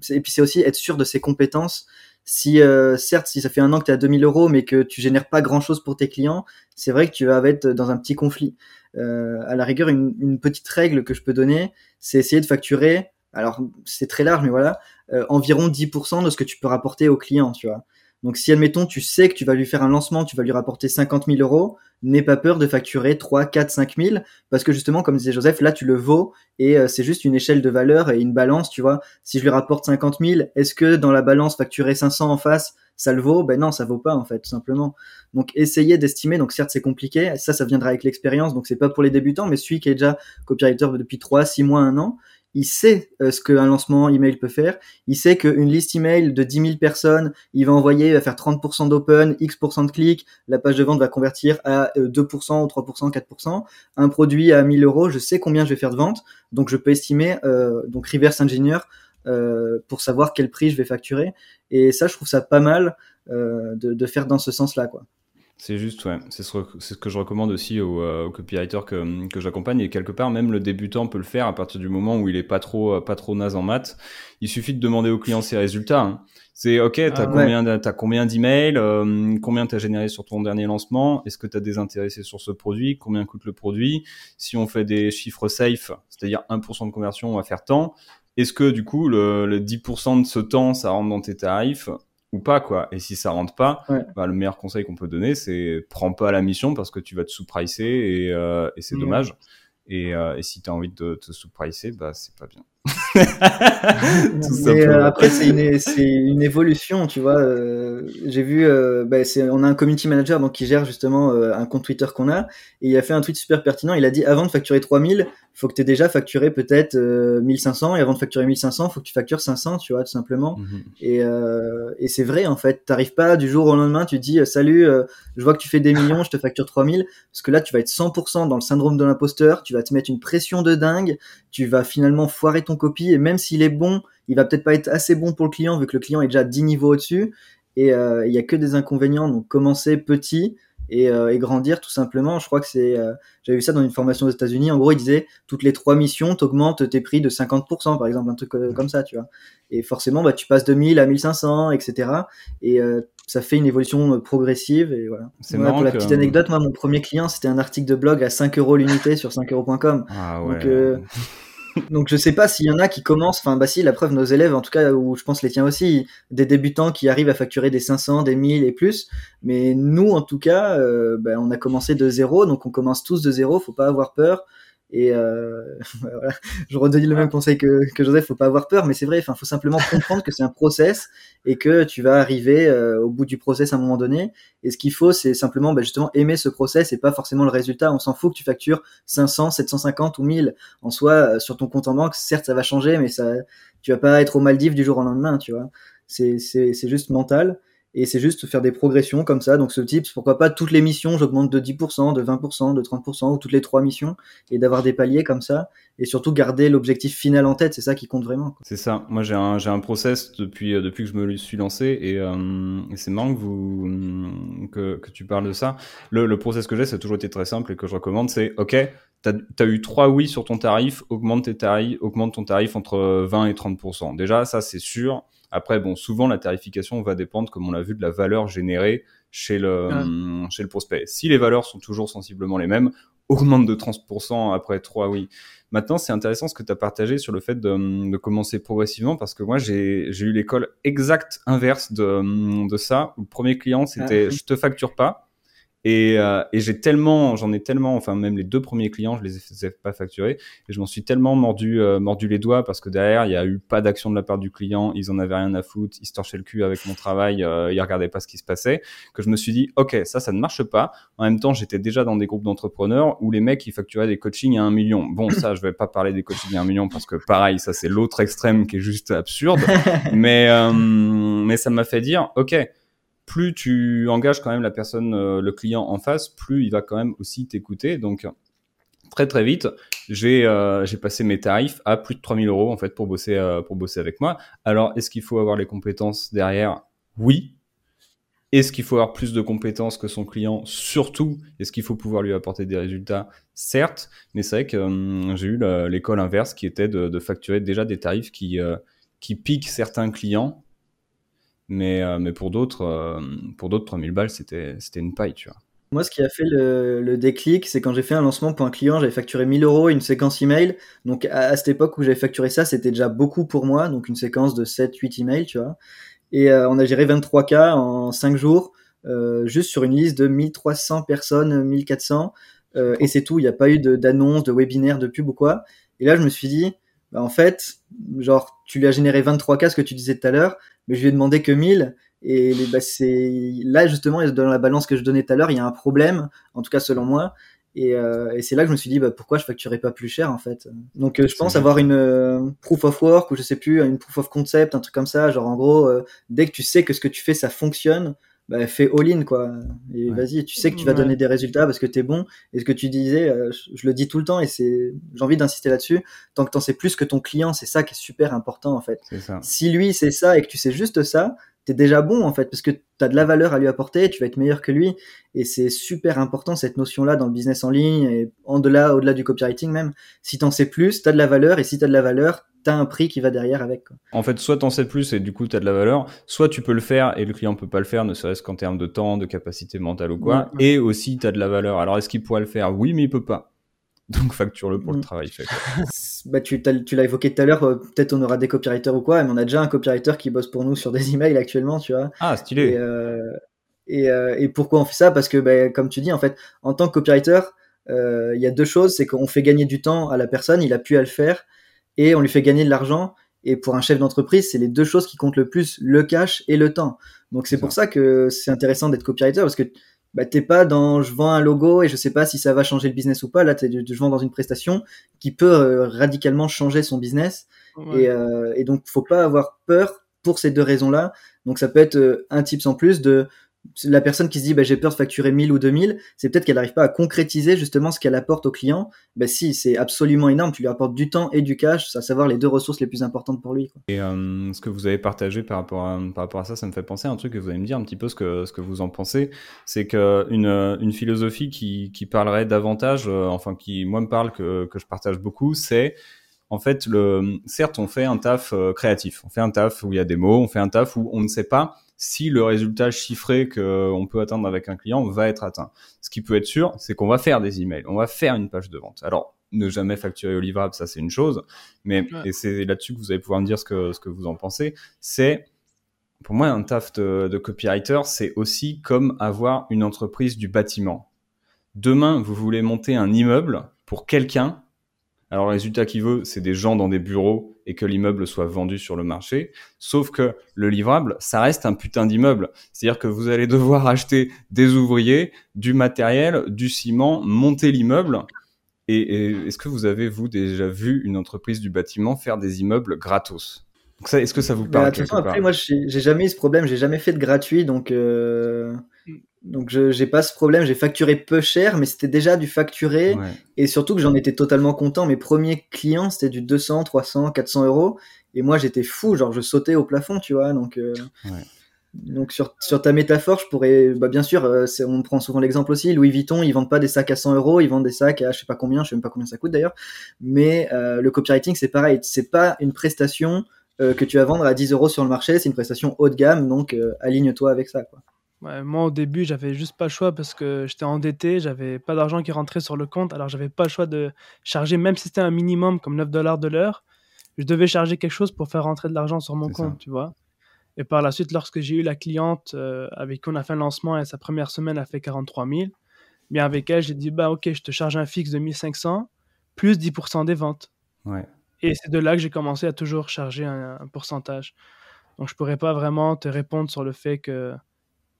et puis, c'est aussi être sûr de ses compétences. Si, certes, si ça fait un an que tu es à 2000 euros, mais que tu génères pas grand chose pour tes clients, c'est vrai que tu vas être dans un petit conflit. À la rigueur, une, une petite règle que je peux donner, c'est essayer de facturer alors c'est très large, mais voilà, euh, environ 10% de ce que tu peux rapporter au client, tu vois. Donc si admettons tu sais que tu vas lui faire un lancement, tu vas lui rapporter 50 000 euros, n'aie pas peur de facturer 3, 4, 5 000, parce que justement, comme disait Joseph, là tu le vaux et euh, c'est juste une échelle de valeur et une balance, tu vois. Si je lui rapporte 50 000, est-ce que dans la balance facturer 500 en face, ça le vaut? Ben non, ça vaut pas en fait, tout simplement. Donc essayez d'estimer, donc certes c'est compliqué, ça ça viendra avec l'expérience, donc c'est pas pour les débutants, mais celui qui est déjà copywriter depuis 3, 6 mois, 1 an, il sait euh, ce qu'un lancement email peut faire. Il sait qu'une liste email de 10 000 personnes, il va envoyer, va faire 30% d'open, X% de clics, la page de vente va convertir à 2% euh, ou 3%, 4%. Un produit à 1000 euros, je sais combien je vais faire de vente, donc je peux estimer, euh, donc reverse engineer, euh, pour savoir quel prix je vais facturer. Et ça, je trouve ça pas mal de, de faire dans ce sens-là, quoi. C'est juste, ouais. C'est ce, ce, que je recommande aussi aux, euh, aux copywriters que, que j'accompagne. Et quelque part, même le débutant peut le faire à partir du moment où il est pas trop, euh, pas trop naze en maths. Il suffit de demander au client ses résultats. Hein. C'est OK, t'as ah, combien, d'emails, euh, combien t'as généré sur ton dernier lancement, est-ce que t'as désintéressé sur ce produit, combien coûte le produit? Si on fait des chiffres safe, c'est-à-dire 1% de conversion, on va faire tant. Est-ce que du coup le, le 10% de ce temps, ça rentre dans tes tarifs? Ou pas quoi. Et si ça rentre pas, bah, le meilleur conseil qu'on peut donner, c'est prends pas la mission parce que tu vas te sous-pricer et, euh, et c'est dommage. Et, euh, et, si tu as envie de te sous-pricer, bah c'est pas bien. Euh, après, c'est une, une, évolution, tu vois. Euh, j'ai vu, euh, bah, on a un community manager donc qui gère justement un compte Twitter qu'on a, et il a fait un tweet super pertinent. Il a dit avant de facturer 3000, faut que tu aies déjà facturé peut-être 1500, et avant de facturer 1500, faut que tu factures 500, tu vois, tout simplement. Mhm. Et, et c'est vrai en fait. T'arrives pas du jour au lendemain, tu dis salut, je vois que tu fais des millions, je te facture 3000, parce que là, tu vas être 100% dans le syndrome de l'imposteur, tu vas te mettre une pression de dingue, tu vas finalement foirer ton copie et même s'il est bon, il va peut-être pas être assez bon pour le client vu que le client est déjà 10 niveaux au-dessus et euh, il y a que des inconvénients. Donc commencer petit et, euh, grandir tout simplement. Je crois que c'est, euh, j'avais vu ça dans une formation aux États-Unis. En gros, il disait toutes les trois missions, t'augmentes tes prix de 50%, par exemple, un truc comme ça, tu vois. Et forcément, bah, tu passes de 1000 à 1500, etc. Et ça fait une évolution progressive et voilà. C'est voilà, pour la petite anecdote, moi mon premier client c'était un article de blog à 5 euros l'unité sur 5 euros.com. Ah ouais. Donc donc je sais pas s'il y en a qui commencent, enfin bah si, la preuve, nos élèves, en tout cas, ou je pense les tiens aussi, des débutants qui arrivent à facturer des 500, des 1000 et plus, mais nous en tout cas, euh, bah, on a commencé de zéro, donc on commence tous de zéro, faut pas avoir peur, et euh, voilà. je redonne le même conseil que, que Joseph, faut pas avoir peur, mais c'est vrai, enfin, faut simplement comprendre que c'est un process et que tu vas arriver euh, au bout du process à un moment donné. Et ce qu'il faut, c'est simplement bah, justement aimer ce process et pas forcément le résultat. On s'en fout que tu factures 500, 750 ou 1000 en soi euh, sur ton compte en banque. Certes, ça va changer, mais ça, tu vas pas être au Maldives du jour au lendemain, tu vois. C'est, c'est, c'est juste mental et c'est juste faire des progressions comme ça. Donc ce type, pourquoi pas toutes les missions, j'augmente de 10%, de 20%, de 30% ou toutes les trois missions et d'avoir des paliers comme ça et surtout garder l'objectif final en tête, c'est ça qui compte vraiment. C'est ça. Moi j'ai un un process depuis euh, depuis que je me suis lancé et, euh, c'est marrant que vous que, tu parles de ça. Le, le process que j'ai, ça a toujours été très simple et que je recommande, c'est OK, t'as as eu trois oui sur ton tarif, augmente tes tarifs, augmente ton tarif entre 20 et 30%. Déjà ça c'est sûr après, bon, souvent la tarification va dépendre, comme on l'a vu, de la valeur générée chez le, hum, chez le prospect. Si les valeurs sont toujours sensiblement les mêmes, augmente de 30% après 3 oui. Maintenant, c'est intéressant ce que tu as partagé sur le fait de, hum, de commencer progressivement parce que moi, j'ai eu l'école exacte inverse de, hum, de ça. Le premier client, c'était ah. je te facture pas. Et, euh, et j'ai tellement, j'en ai tellement, enfin même les deux premiers clients, je les ai pas facturés, et je m'en suis tellement mordu, euh, mordu les doigts parce que derrière il y a eu pas d'action de la part du client, ils en avaient rien à foutre, ils se torchaient le cul avec mon travail, euh, ils regardaient pas ce qui se passait, que je me suis dit ok ça ça ne marche pas. En même temps j'étais déjà dans des groupes d'entrepreneurs où les mecs ils facturaient des coachings à un million. Bon ça je vais pas parler des coachings à un million parce que pareil ça c'est l'autre extrême qui est juste absurde, mais euh, mais ça m'a fait dire ok plus tu engages quand même la personne, euh, le client en face, plus il va quand même aussi t'écouter. Donc, très très vite, j'ai euh, passé mes tarifs à plus de 3000 euros en fait pour bosser euh, pour bosser avec moi. Alors est-ce qu'il faut avoir les compétences derrière? Oui. Est-ce qu'il faut avoir plus de compétences que son client? Surtout, est-ce qu'il faut pouvoir lui apporter des résultats? Certes, mais c'est vrai que hum, j'ai eu l'école inverse qui était de, facturer déjà des tarifs qui, qui piquent certains clients, mais, euh, mais pour d'autres, euh, pour d'autres 3000 balles, c'était une paille, tu vois. Moi, ce qui a fait le, déclic, c'est quand j'ai fait un lancement pour un client, j'avais facturé 1000 euros une séquence email. Donc, à, cette époque où j'avais facturé ça, c'était déjà beaucoup pour moi. Donc, une séquence de 7, 8 emails, tu vois. Et euh, on a géré 23 cas en 5 jours, euh, juste sur une liste de 1300 personnes, 1400. Euh, et c'est tout, il n'y a pas eu d'annonce, de, de webinaire, de pub ou quoi. Et là, je me suis dit, bah, en fait, genre, tu lui as généré 23 cas, ce que tu disais tout à l'heure, mais je lui ai demandé que 1000. Et bah, c'est là, justement, dans la balance que je donnais tout à l'heure, il y a un problème, en tout cas selon moi. Et, euh, et c'est là que je me suis dit bah, pourquoi je facturais pas plus cher en fait. Donc euh, je pense avoir une euh, proof of work ou je sais plus une proof of concept, un truc comme ça. Genre en gros euh, dès que tu sais que ce que tu fais ça fonctionne, bah, fais all-in quoi. Et vas-y, tu sais que tu vas donner des résultats parce que t'es bon. Et ce que tu disais, je, je, le dis tout le temps et c'est j'ai envie d'insister là-dessus. Tant que t'en sais plus que ton client, c'est ça qui est super important en fait. Ça. Si lui c'est ça et que tu sais juste ça, t'es déjà bon en fait parce que t'as de la valeur à lui apporter, tu vas être meilleur que lui et c'est super important cette notion là dans le business en ligne et en delà au-delà du copywriting même. Si t'en sais plus, t'as de la valeur et si t'as de la valeur, t'as un prix qui va derrière avec. Quoi. En fait, soit t'en sais plus et du coup t'as de la valeur, soit tu peux le faire et le client peut pas le faire, ne serait-ce qu'en termes de temps, de capacité mentale ou quoi, ouais, ouais. et aussi t'as de la valeur. Alors est-ce qu'il pourrait le faire? Oui, mais il peut pas. Donc facture-le pour mmh. le mm. travail fait. bah, tu, tu l'as évoqué tout à l'heure, euh, peut-être on aura des copywriters ou quoi, mais on a déjà un copywriter qui bosse pour nous sur des emails actuellement, tu vois. Ah, stylé. Et, euh, et, euh, et, pourquoi on fait ça? Parce que, bah, comme tu dis, en fait, en tant que copywriter, euh, il y a deux choses, c'est qu'on fait gagner du temps à la personne, il a pu à le faire, et on lui fait gagner de l'argent. Et pour un chef d'entreprise, c'est les deux choses qui comptent le plus, le cash et le temps. Donc c'est pour ça que c'est intéressant d'être copywriter, parce que bah, t'es pas dans je vends un logo et je sais pas si ça va changer le business ou pas. Là, t'es je vends dans une prestation qui peut euh, radicalement changer son business. Ouais. Et, euh, et, donc, faut pas avoir peur pour ces deux raisons-là. Donc, ça peut être euh, un tips en plus de la personne qui se dit bah, j'ai peur de facturer 1000 ou 2000, c'est peut-être qu'elle n'arrive pas à concrétiser justement ce qu'elle apporte au client. Bah si, c'est absolument énorme, tu lui apportes du temps et du cash, à savoir les deux ressources les plus importantes pour lui. Et euh, ce que vous avez partagé par rapport, à, ça, ça me fait penser à un truc que vous allez me dire un petit peu ce que, ce que vous en pensez. C'est qu'une une philosophie qui, qui parlerait davantage, euh, enfin qui moi me parle, que, que je partage beaucoup, c'est en fait, le, certes, on fait un taf euh, créatif, on fait un taf où il y a des mots, on fait un taf où on ne sait pas si le résultat chiffré qu'on peut atteindre avec un client va être atteint. Ce qui peut être sûr, c'est qu'on va faire des emails, on va faire une page de vente. Alors, ne jamais facturer au livrable, ça c'est une chose, mais ouais. et c'est là-dessus que vous allez pouvoir me dire ce que ce que vous en pensez. C'est pour moi un taf de, de copywriter, c'est aussi comme avoir une entreprise du bâtiment. Demain, vous voulez monter un immeuble pour quelqu'un alors, le résultat qu'il veut, c'est des gens dans des bureaux et que l'immeuble soit vendu sur le marché. Sauf que le livrable, ça reste un putain d'immeuble. C'est-à-dire que vous allez devoir acheter des ouvriers, du matériel, du ciment, monter l'immeuble. Et, et est-ce que vous avez, vous, déjà vu une entreprise du bâtiment faire des immeubles gratos? Donc ça, est-ce que ça vous parle bah, façon, Après, moi, j'ai jamais eu ce problème. J'ai jamais fait de gratuit, donc euh, donc je j'ai pas ce problème. J'ai facturé peu cher, mais c'était déjà du facturé, ouais. et surtout que j'en étais totalement content. Mes premiers clients, c'était du 200, 300, 400 euros, et moi j'étais fou, genre je sautais au plafond, tu vois. Donc euh, ouais. donc sur sur ta métaphore, je pourrais, bah bien sûr, euh, on prend souvent l'exemple aussi. Louis Vuitton, ils vendent pas des sacs à 100 euros, ils vendent des sacs à je sais pas combien, je sais même pas combien ça coûte d'ailleurs. Mais euh, le copywriting, c'est pareil, c'est pas une prestation que tu vas vendre à 10 euros sur le marché, c'est une prestation haut de gamme, donc aligne-toi avec ça. Quoi. Ouais, moi, au début, j'avais juste pas le choix parce que j'étais endetté, j'avais pas d'argent qui rentrait sur le compte, alors j'avais pas le choix de charger, même si c'était un minimum comme 9 dollars de l'heure, je devais charger quelque chose pour faire rentrer de l'argent sur mon compte, ça. tu vois. Et par la suite, lorsque j'ai eu la cliente euh, avec qui on a fait un lancement et sa première semaine a fait 43 000, bien avec elle, j'ai dit, bah ok, je te charge un fixe de 1500 plus 10% des ventes. Ouais. Et c'est de là que j'ai commencé à toujours charger un, un, pourcentage. Donc, je pourrais pas vraiment te répondre sur le fait que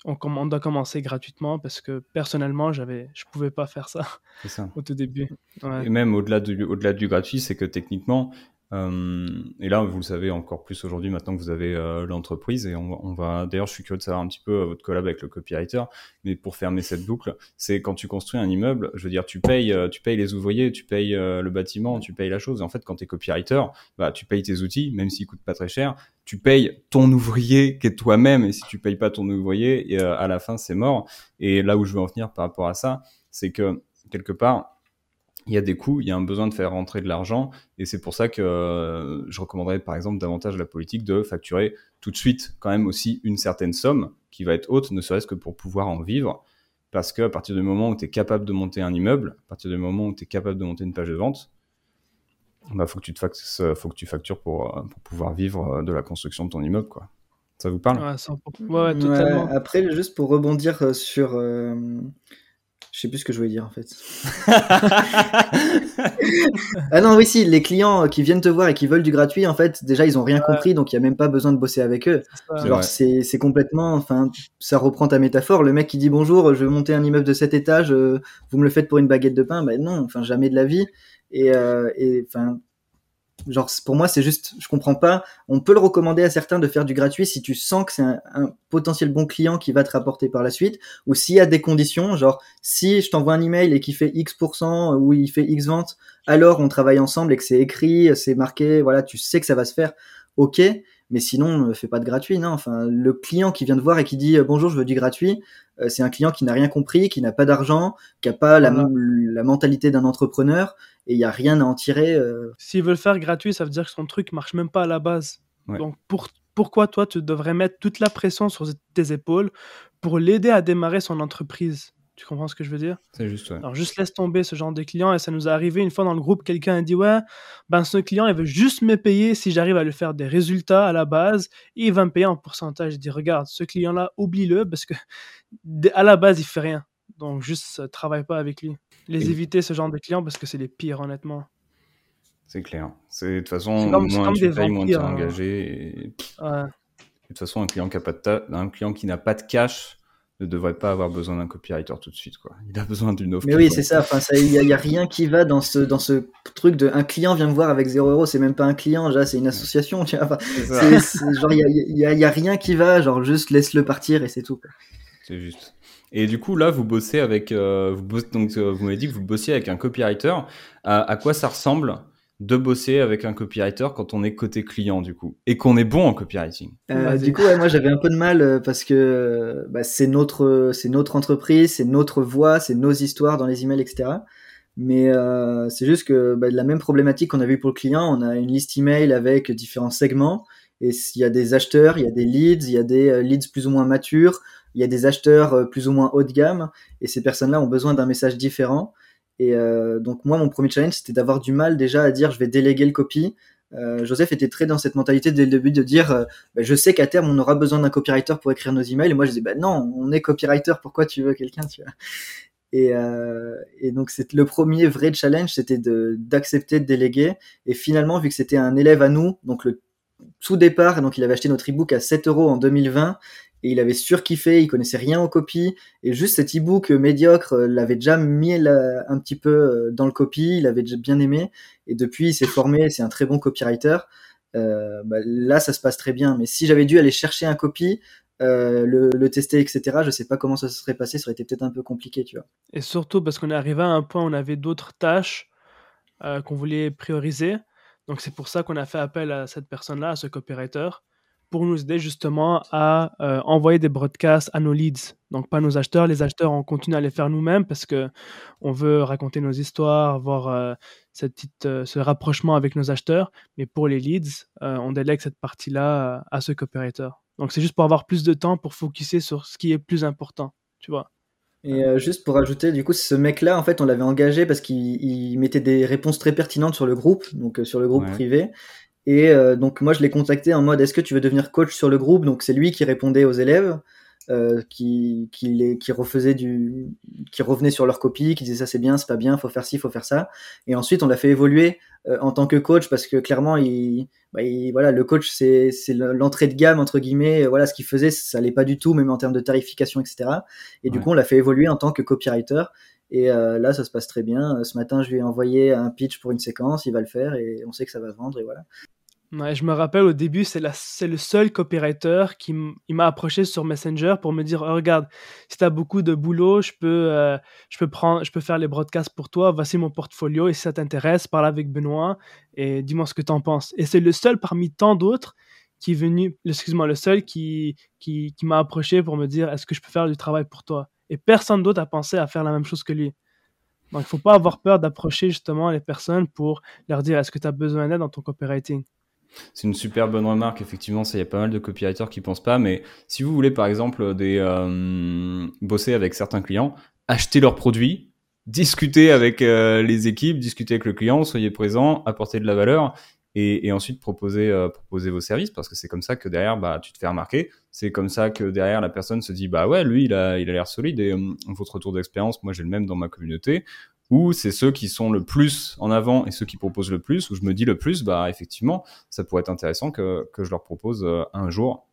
on, on doit commencer gratuitement parce que personnellement, j'avais, je pouvais pas faire ça, ça. au tout début. Ouais. Et même au-delà du, au-delà du gratuit, c'est que techniquement, et là, vous le savez encore plus aujourd'hui, maintenant que vous avez euh, l'entreprise. Et on, on va, d'ailleurs, je suis curieux de savoir un petit peu euh, votre collab avec le copywriter. Mais pour fermer cette boucle, c'est quand tu construis un immeuble, je veux dire, tu payes, tu payes les ouvriers, tu payes le bâtiment, tu payes la chose. Et en fait, quand tu es copywriter, bah, tu payes tes outils, même s'ils coûtent pas très cher. Tu payes ton ouvrier qui est toi-même. Et si tu payes pas ton ouvrier, à la fin, c'est mort. Et là où je veux en venir par rapport à ça, c'est que quelque part, il y a des coûts, il y a un besoin de faire rentrer de l'argent, et c'est pour ça que euh, je recommanderais par exemple davantage la politique de facturer tout de suite quand même aussi une certaine somme qui va être haute, ne serait-ce que pour pouvoir en vivre, parce qu'à partir du moment où tu es capable de monter un immeuble, à partir du moment où tu es capable de monter une page de vente, bah faut que tu te faut que tu factures pour, euh, pour pouvoir vivre euh, de la construction de ton immeuble quoi. Ça vous parle? Ouais, totalement. après, juste pour rebondir sur, je sais plus ce que je voulais dire en fait. ah non, oui, si, les clients qui viennent te voir et qui veulent du gratuit, en fait, déjà ils ont rien compris, donc il y a même pas besoin de bosser avec eux. Genre, c'est complètement, enfin, ça reprend ta métaphore. Le mec qui dit bonjour, je veux monter un immeuble de cet étage, euh, vous me le faites pour une baguette de pain, ben non, enfin, jamais de la vie. Et, euh, et enfin, genre pour moi c'est juste je comprends pas. On peut le recommander à certains de faire du gratuit si tu sens que c'est un, potentiel bon client qui va te rapporter par la suite. Ou s'il y a des conditions genre si je t'envoie un email et qui fait X% ou il fait X vente alors on travaille ensemble et que c'est écrit c'est marqué voilà tu sais que ça va se faire. Ok mais sinon ne fais pas de gratuit non enfin le client qui vient te voir et qui dit bonjour je veux du gratuit euh, c'est un client qui n'a rien compris qui n'a pas d'argent qui a pas la, la mentalité d'un entrepreneur et il n'y a rien à en tirer. Euh. S'ils veulent faire gratuit, ça veut dire que son truc marche même pas à la base. Donc pour, pourquoi toi, tu devrais mettre toute la pression sur tes épaules pour l'aider à démarrer son entreprise? Tu comprends ce que je veux dire? C'est juste, ouais. Alors, juste laisse tomber ce genre de client. Et ça nous est arrivé une fois dans le groupe, quelqu'un a dit Ouais, ben ce client, il veut juste me payer si j'arrive à lui faire des résultats à la base. Et il va me payer en pourcentage. Je dis Regarde, ce client-là, oublie-le parce que à la base, il fait rien. Donc, juste, travaille pas avec lui les éviter ce genre de clients parce que c'est les pires honnêtement. C'est clair. C'est de toute façon moins tu payes, moins tu es hein. engagé. Et... De toute façon, un client qui pas de un client qui n'a pas de cash ne devrait pas avoir besoin d'un copywriter tout de suite quoi. Il a besoin d'une offre. Mais oui, c'est ça. Enfin, il y, a rien qui va dans ce dans ce truc de un client vient me voir avec 0 euros. C'est même pas un client, déjà c'est une association. Tu vois. genre il y a, y a, rien qui va. Genre juste laisse-le partir et c'est tout. C'est juste. Et du coup, là, vous bossez avec, euh, vous donc euh, vous m'avez dit que vous bossiez avec un copywriter. À, quoi ça ressemble de bosser avec un copywriter quand on est côté client du coup et qu'on est bon en copywriting euh, Du coup, moi j'avais un peu de mal parce que bah, c'est notre c'est notre entreprise, c'est notre voix, c'est nos histoires dans les emails, etc. Mais c'est juste que bah, la même problématique qu'on a vu pour le client, on a une liste email avec différents segments et il y a des acheteurs, il y a des leads, il y a des leads plus ou moins matures, il y a des acheteurs euh, plus ou moins haut de gamme et ces personnes-là ont besoin d'un message différent. Et euh, donc moi, mon premier challenge, c'était d'avoir du mal déjà à dire je vais déléguer le copy. Euh, Joseph était très dans cette mentalité dès le début de dire euh, bah, je sais qu'à terme on aura besoin d'un copywriter pour écrire nos emails. Et moi je disais bah non on est copywriter pourquoi tu veux quelqu'un tu vois? Et, donc c'est le premier vrai challenge c'était d'accepter de déléguer. Et finalement vu que c'était un élève à nous donc le tout départ donc il avait acheté notre ebook à 7 euros en 2020 et il avait surkiffé, il connaissait rien aux copies, et juste cet e-book médiocre euh, l'avait déjà mis un petit peu euh, dans le copy, il avait déjà bien aimé, et depuis il s'est formé, c'est un très bon copywriter. Euh, bah, là, ça se passe très bien, mais si j'avais dû aller chercher un copy, le, tester, etc., je sais pas comment ça se serait passé, ça aurait été peut-être un peu compliqué, tu vois. Et surtout parce qu'on est arrivé à un point où on avait d'autres tâches qu'on voulait prioriser, donc c'est pour ça qu'on a fait appel à cette personne-là, à ce copywriter pour nous aider justement à euh, envoyer des broadcasts à nos leads. Donc pas nos acheteurs, les acheteurs on continue à les faire nous-mêmes parce que on veut raconter nos histoires, avoir euh, cette petite, euh, ce rapprochement avec nos acheteurs. Mais pour les leads, on délègue cette partie-là à ce copywriter. Donc c'est juste pour avoir plus de temps pour focuser sur ce qui est plus important, tu vois. Et juste pour ajouter, du coup, ce mec-là, en fait, on l'avait engagé parce qu'il mettait des réponses très pertinentes sur le groupe, donc sur le groupe privé. Et euh, donc moi je l'ai contacté en mode est-ce que tu veux devenir coach sur le groupe? Donc c'est lui qui répondait aux élèves. euh, qui, qui, les, qui refaisaient du, qui revenaient sur leur copie, qui disaient ça c'est bien, c'est pas bien, faut faire ci, faut faire ça. Et ensuite, on l'a fait évoluer euh, en tant que coach parce que clairement, il, bah, voilà, le coach c'est, c'est l'entrée de gamme entre guillemets. Voilà, ce qu'il faisait, ça allait pas du tout, même en termes de tarification, etc. Et du coup, on l'a fait évoluer en tant que copywriter. Et euh, là, ça se passe très bien. Ce matin, je lui ai envoyé un pitch pour une séquence, il va le faire et on sait que ça va vendre et voilà. Ouais, je me rappelle au début, c'est le seul copywriter qui m'a approché sur Messenger pour me dire oh, regarde, si tu as beaucoup de boulot, je peux, euh, je, peux prendre, je peux faire les broadcasts pour toi, voici mon portfolio et si ça t'intéresse, parle avec Benoît et dis-moi ce que tu en penses. Et c'est le seul parmi tant d'autres qui est venu, excuse-moi, le seul qui, qui, qui m'a approché pour me dire est-ce que je peux faire du travail pour toi? Et personne d'autre a pensé à faire la même chose que lui. Donc il faut pas avoir peur d'approcher justement les personnes pour leur dire est-ce que tu as besoin d'aide dans ton copywriting? C'est une super bonne remarque. Effectivement, il y a pas mal de copywriters qui pensent pas. Mais si vous voulez, par exemple, euh, bosser avec certains clients, acheter leurs produits, discuter avec euh, les équipes, discuter avec le client, soyez présent, apporter de la valeur et, ensuite proposer, euh, vos services parce que c'est comme ça que derrière, bah, tu te fais remarquer. C'est comme ça que derrière, la personne se dit, bah ouais, lui, il a, il a l'air solide et votre retour d'expérience, moi, j'ai le même dans ma communauté ou c'est ceux qui sont le plus en avant et ceux qui proposent le plus, où je me dis le plus, bah effectivement, ça pourrait être intéressant que, que je leur propose euh, un jour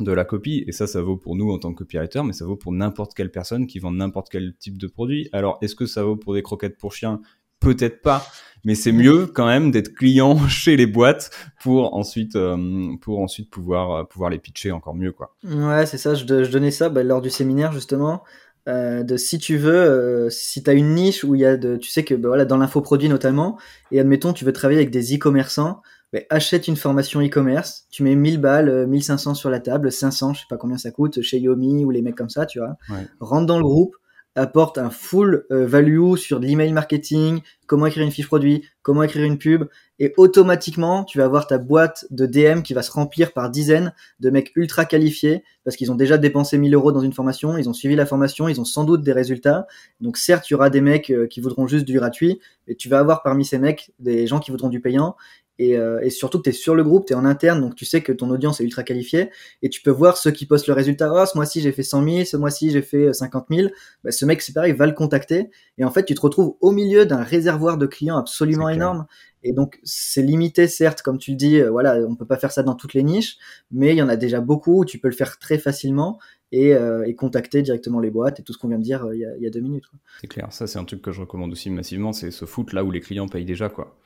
de la copie. Et ça, ça vaut pour nous en tant que copywriter, mais ça vaut pour n'importe quelle personne qui vend n'importe quel type de produit. Alors, est-ce que ça vaut pour des croquettes pour chiens? Peut-être pas, mais c'est mieux quand même d'être client chez les boîtes pour ensuite, euh, pour ensuite pouvoir, euh, pouvoir les pitcher encore mieux, quoi. Ouais, c'est ça. Je, donnais ça bah, lors du séminaire justement. Euh, de si tu veux, euh, si tu as une niche où il y a de, tu sais que bah, voilà, dans l'infoproduit notamment, et admettons tu veux travailler avec des e-commerçants, bah, achète une formation e-commerce, tu mets 1000 balles, 1500 euh, sur la table, 500, je sais pas combien ça coûte, chez Yomi ou les mecs comme ça, tu vois. Rentre dans le groupe, apporte un full value sur l'email marketing, comment écrire une fiche produit, comment écrire une pub, et automatiquement, tu vas avoir ta boîte de DM qui va se remplir par dizaines de mecs ultra qualifiés parce qu'ils ont déjà dépensé 1000 euros dans une formation, ils ont suivi la formation, ils ont sans doute des résultats. Donc certes, il y aura des mecs euh, qui voudront juste du gratuit, mais tu vas avoir parmi ces mecs des gens qui voudront du payant. Et, euh, et surtout que tu es sur le groupe, tu es en interne, donc tu sais que ton audience est ultra qualifiée, et tu peux voir ceux qui postent le résultat. Oh, ce mois-ci j'ai fait 100 000, ce mois-ci j'ai fait 50 000. Bah, ce mec, c'est pareil, va le contacter. Et en fait, tu te retrouves au milieu d'un réservoir de clients absolument énorme. Et donc, c'est limité, certes, comme tu le dis, euh, voilà, on peut pas faire ça dans toutes les niches, mais il y en a déjà beaucoup où tu peux le faire très facilement et, euh, et contacter directement les boîtes et tout ce qu'on vient de dire euh, il, y a, y a, deux minutes. C'est clair, ça c'est un truc que je recommande aussi massivement, c'est ce foot là où les clients payent déjà, quoi.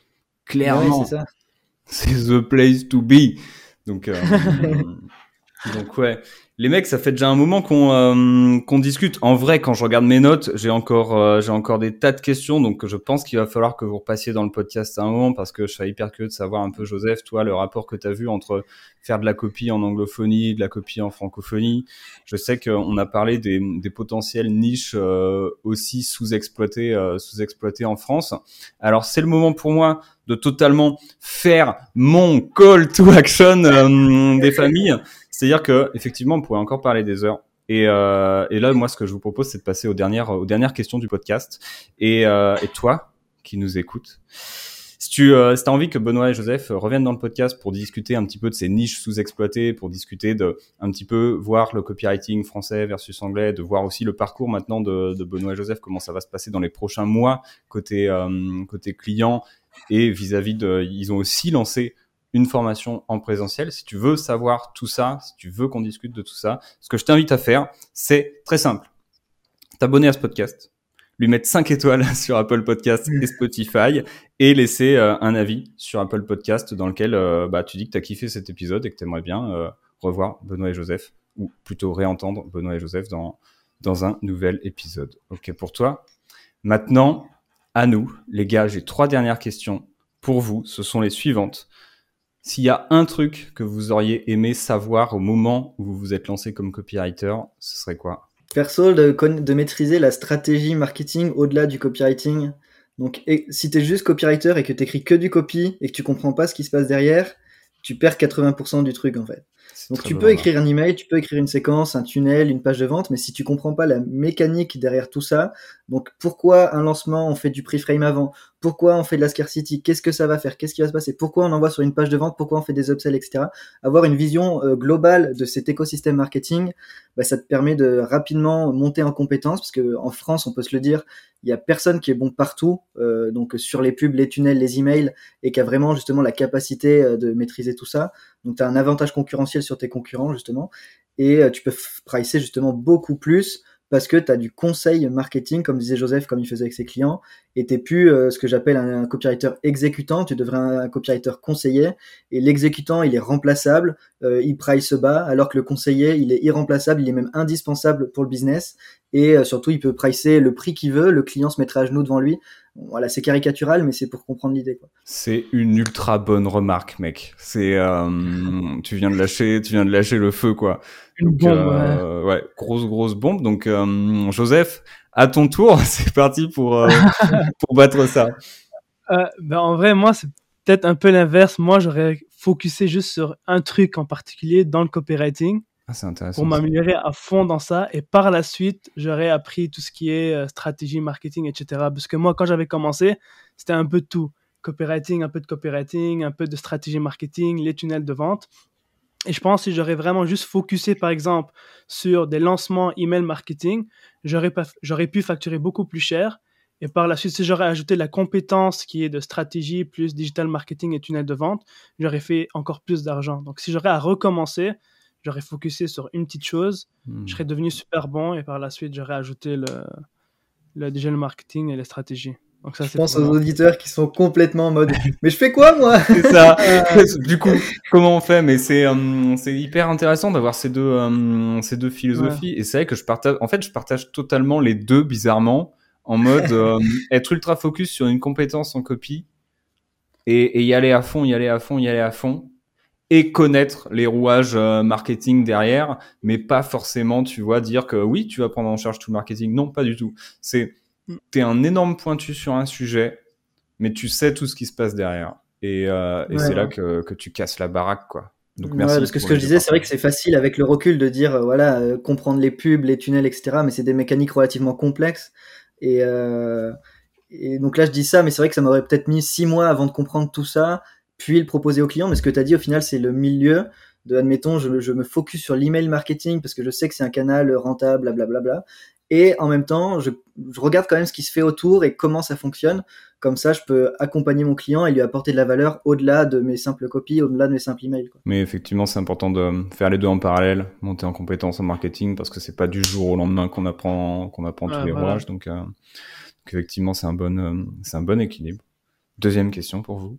Clairement, c'est ça. C'est the place to be. Donc, donc ouais les mecs, ça fait déjà un moment qu'on euh, qu'on discute. En vrai, quand je regarde mes notes, j'ai encore euh, j'ai encore des tas de questions, donc je pense qu'il va falloir que vous repassiez dans le podcast à un moment parce que je suis hyper curieux de savoir un peu, Joseph, toi, le rapport que tu as vu entre faire de la copie en anglophonie, de la copie en francophonie. Je sais qu'on a parlé des, des potentielles niches euh, aussi sous-exploitées sous-exploitées en France. Alors c'est le moment pour moi de totalement faire mon call to action des familles. C'est-à-dire que effectivement, on pourrait encore parler des heures. Et, euh, et, là, moi, ce que je vous propose, c'est de passer aux dernières, aux dernières questions du podcast. Et, euh, et toi, qui nous écoutes, si tu euh, si as envie que Benoît et Joseph reviennent dans le podcast pour discuter un petit peu de ces niches sous-exploitées, pour discuter de un petit peu voir le copywriting français versus anglais, de voir aussi le parcours maintenant de, de Benoît et Joseph, comment ça va se passer dans les prochains mois côté euh, côté client et vis-à-vis -vis de, ils ont aussi lancé une formation en présentiel. Si tu veux savoir tout ça, si tu veux qu'on discute de tout ça, ce que je t'invite à faire, c'est très simple. T'abonner à ce podcast, lui mettre 5 étoiles sur Apple Podcast et Spotify et laisser euh, un avis sur Apple Podcast dans lequel euh, bah, tu dis que tu as kiffé cet épisode et que tu aimerais bien euh, revoir Benoît et Joseph ou plutôt réentendre Benoît et Joseph dans, dans un nouvel épisode. Ok pour toi. Maintenant, à nous, les gars, j'ai trois dernières questions pour vous. Ce sont les suivantes. S'il y a un truc que vous auriez aimé savoir au moment où vous vous êtes lancé comme copywriter, ce serait quoi? Perso, de, de, maîtriser la stratégie marketing au-delà du copywriting. Donc, si tu es juste copywriter et que tu écris que du copy et que tu comprends pas ce qui se passe derrière, tu perds 80% du truc en fait. Donc tu peux écrire un email, tu peux écrire une séquence, un tunnel, une page de vente, mais si tu comprends pas la mécanique derrière tout ça, donc pourquoi un lancement on fait du pre-frame avant, pourquoi on fait de la scarcity, qu'est-ce que ça va faire, qu'est-ce qui va se passer, pourquoi on envoie sur une page de vente, pourquoi on fait des upsells, etc. Avoir une vision euh, globale de cet écosystème marketing, bah, ça te permet de rapidement monter en compétence, parce que en France, on peut se le dire, il y a personne qui est bon partout, euh, donc sur les pubs, les tunnels, les emails, et qui a vraiment justement la capacité euh, de maîtriser tout ça. Donc tu as un avantage concurrentiel sur tes concurrents justement, et tu peux pricer justement beaucoup plus parce que tu as du conseil marketing, comme disait Joseph, comme il faisait avec ses clients, et t'es plus euh, ce que j'appelle un, copywriter exécutant, tu devrais un, un copywriter conseiller, et l'exécutant, il est remplaçable, euh, il price bas, alors que le conseiller, il est irremplaçable, il est même indispensable pour le business, et euh, surtout, il peut pricer le prix qu'il veut, le client se mettra à genoux devant lui. Voilà, c'est caricatural, mais c'est pour comprendre l'idée. C'est une ultra bonne remarque, mec. C'est, tu viens de lâcher, tu viens de lâcher le feu, quoi. Une bombe, ouais. ouais. grosse grosse bombe. Donc, Joseph, à ton tour, c'est parti pour, euh, pour battre ça. Euh, ben en vrai, moi, c'est peut-être un peu l'inverse. Moi, j'aurais focusé juste sur un truc en particulier dans le copywriting. Ah, c'est intéressant. Pour m'améliorer à fond dans ça. Et par la suite, j'aurais appris tout ce qui est euh, stratégie, marketing, etc. Parce que moi, quand j'avais commencé, c'était un peu de tout. Copywriting, un peu de copywriting, un peu de stratégie marketing, les tunnels de vente. Et je pense que si j'aurais vraiment juste focusé, par exemple, sur des lancements email marketing, j'aurais, pu facturer beaucoup plus cher. Et par la suite, si j'aurais ajouté la compétence qui est de stratégie plus digital marketing et tunnel de vente, j'aurais fait encore plus d'argent. Donc, si j'aurais à recommencer, j'aurais focusé sur une petite chose, hmm. je serais devenu super bon et par la suite, j'aurais ajouté le, le digital marketing et les stratégies. Donc ça, je pense aux auditeurs qui sont complètement en mode mais je fais quoi moi? C'est ça. du coup, comment on fait? Mais c'est euh, c'est hyper intéressant d'avoir ces deux euh, ces deux philosophies et c'est vrai que je partage en fait je partage totalement les deux bizarrement en mode euh, être ultra focus sur une compétence en copie et, et, y aller à fond, y aller à fond, y aller à fond et connaître les rouages marketing derrière, mais pas forcément, tu vois, dire que oui, tu vas prendre en charge tout le marketing. Non, pas du tout. C'est tu es un énorme pointu sur un sujet, mais tu sais tout ce qui se passe derrière. Et, euh, c'est là que, tu casses la baraque, quoi. Donc merci. parce que ce que je disais, c'est vrai que c'est facile avec le recul de dire, euh, voilà, euh, comprendre les pubs, les tunnels, etc. Mais c'est des mécaniques relativement complexes. Et, et donc là, je dis ça, mais c'est vrai que ça m'aurait peut-être mis six mois avant de comprendre tout ça, puis le proposer au client. Mais ce que tu as dit, au final, c'est le milieu de, admettons, je, je me focus sur l'email marketing parce que je sais que c'est un canal rentable, blablabla et en même temps, je, regarde quand même ce qui se fait autour et comment ça fonctionne. Comme ça, je peux accompagner mon client et lui apporter de la valeur au-delà de mes simples copies, au-delà de mes simples emails. Quoi. Mais effectivement, c'est important de faire les deux en parallèle, monter en compétences en marketing, parce que c'est pas du jour au lendemain qu'on apprend, qu'on apprend tous les rouages. Donc, euh, donc, effectivement, c'est un bon, euh, c'est un bon équilibre. Deuxième question pour vous.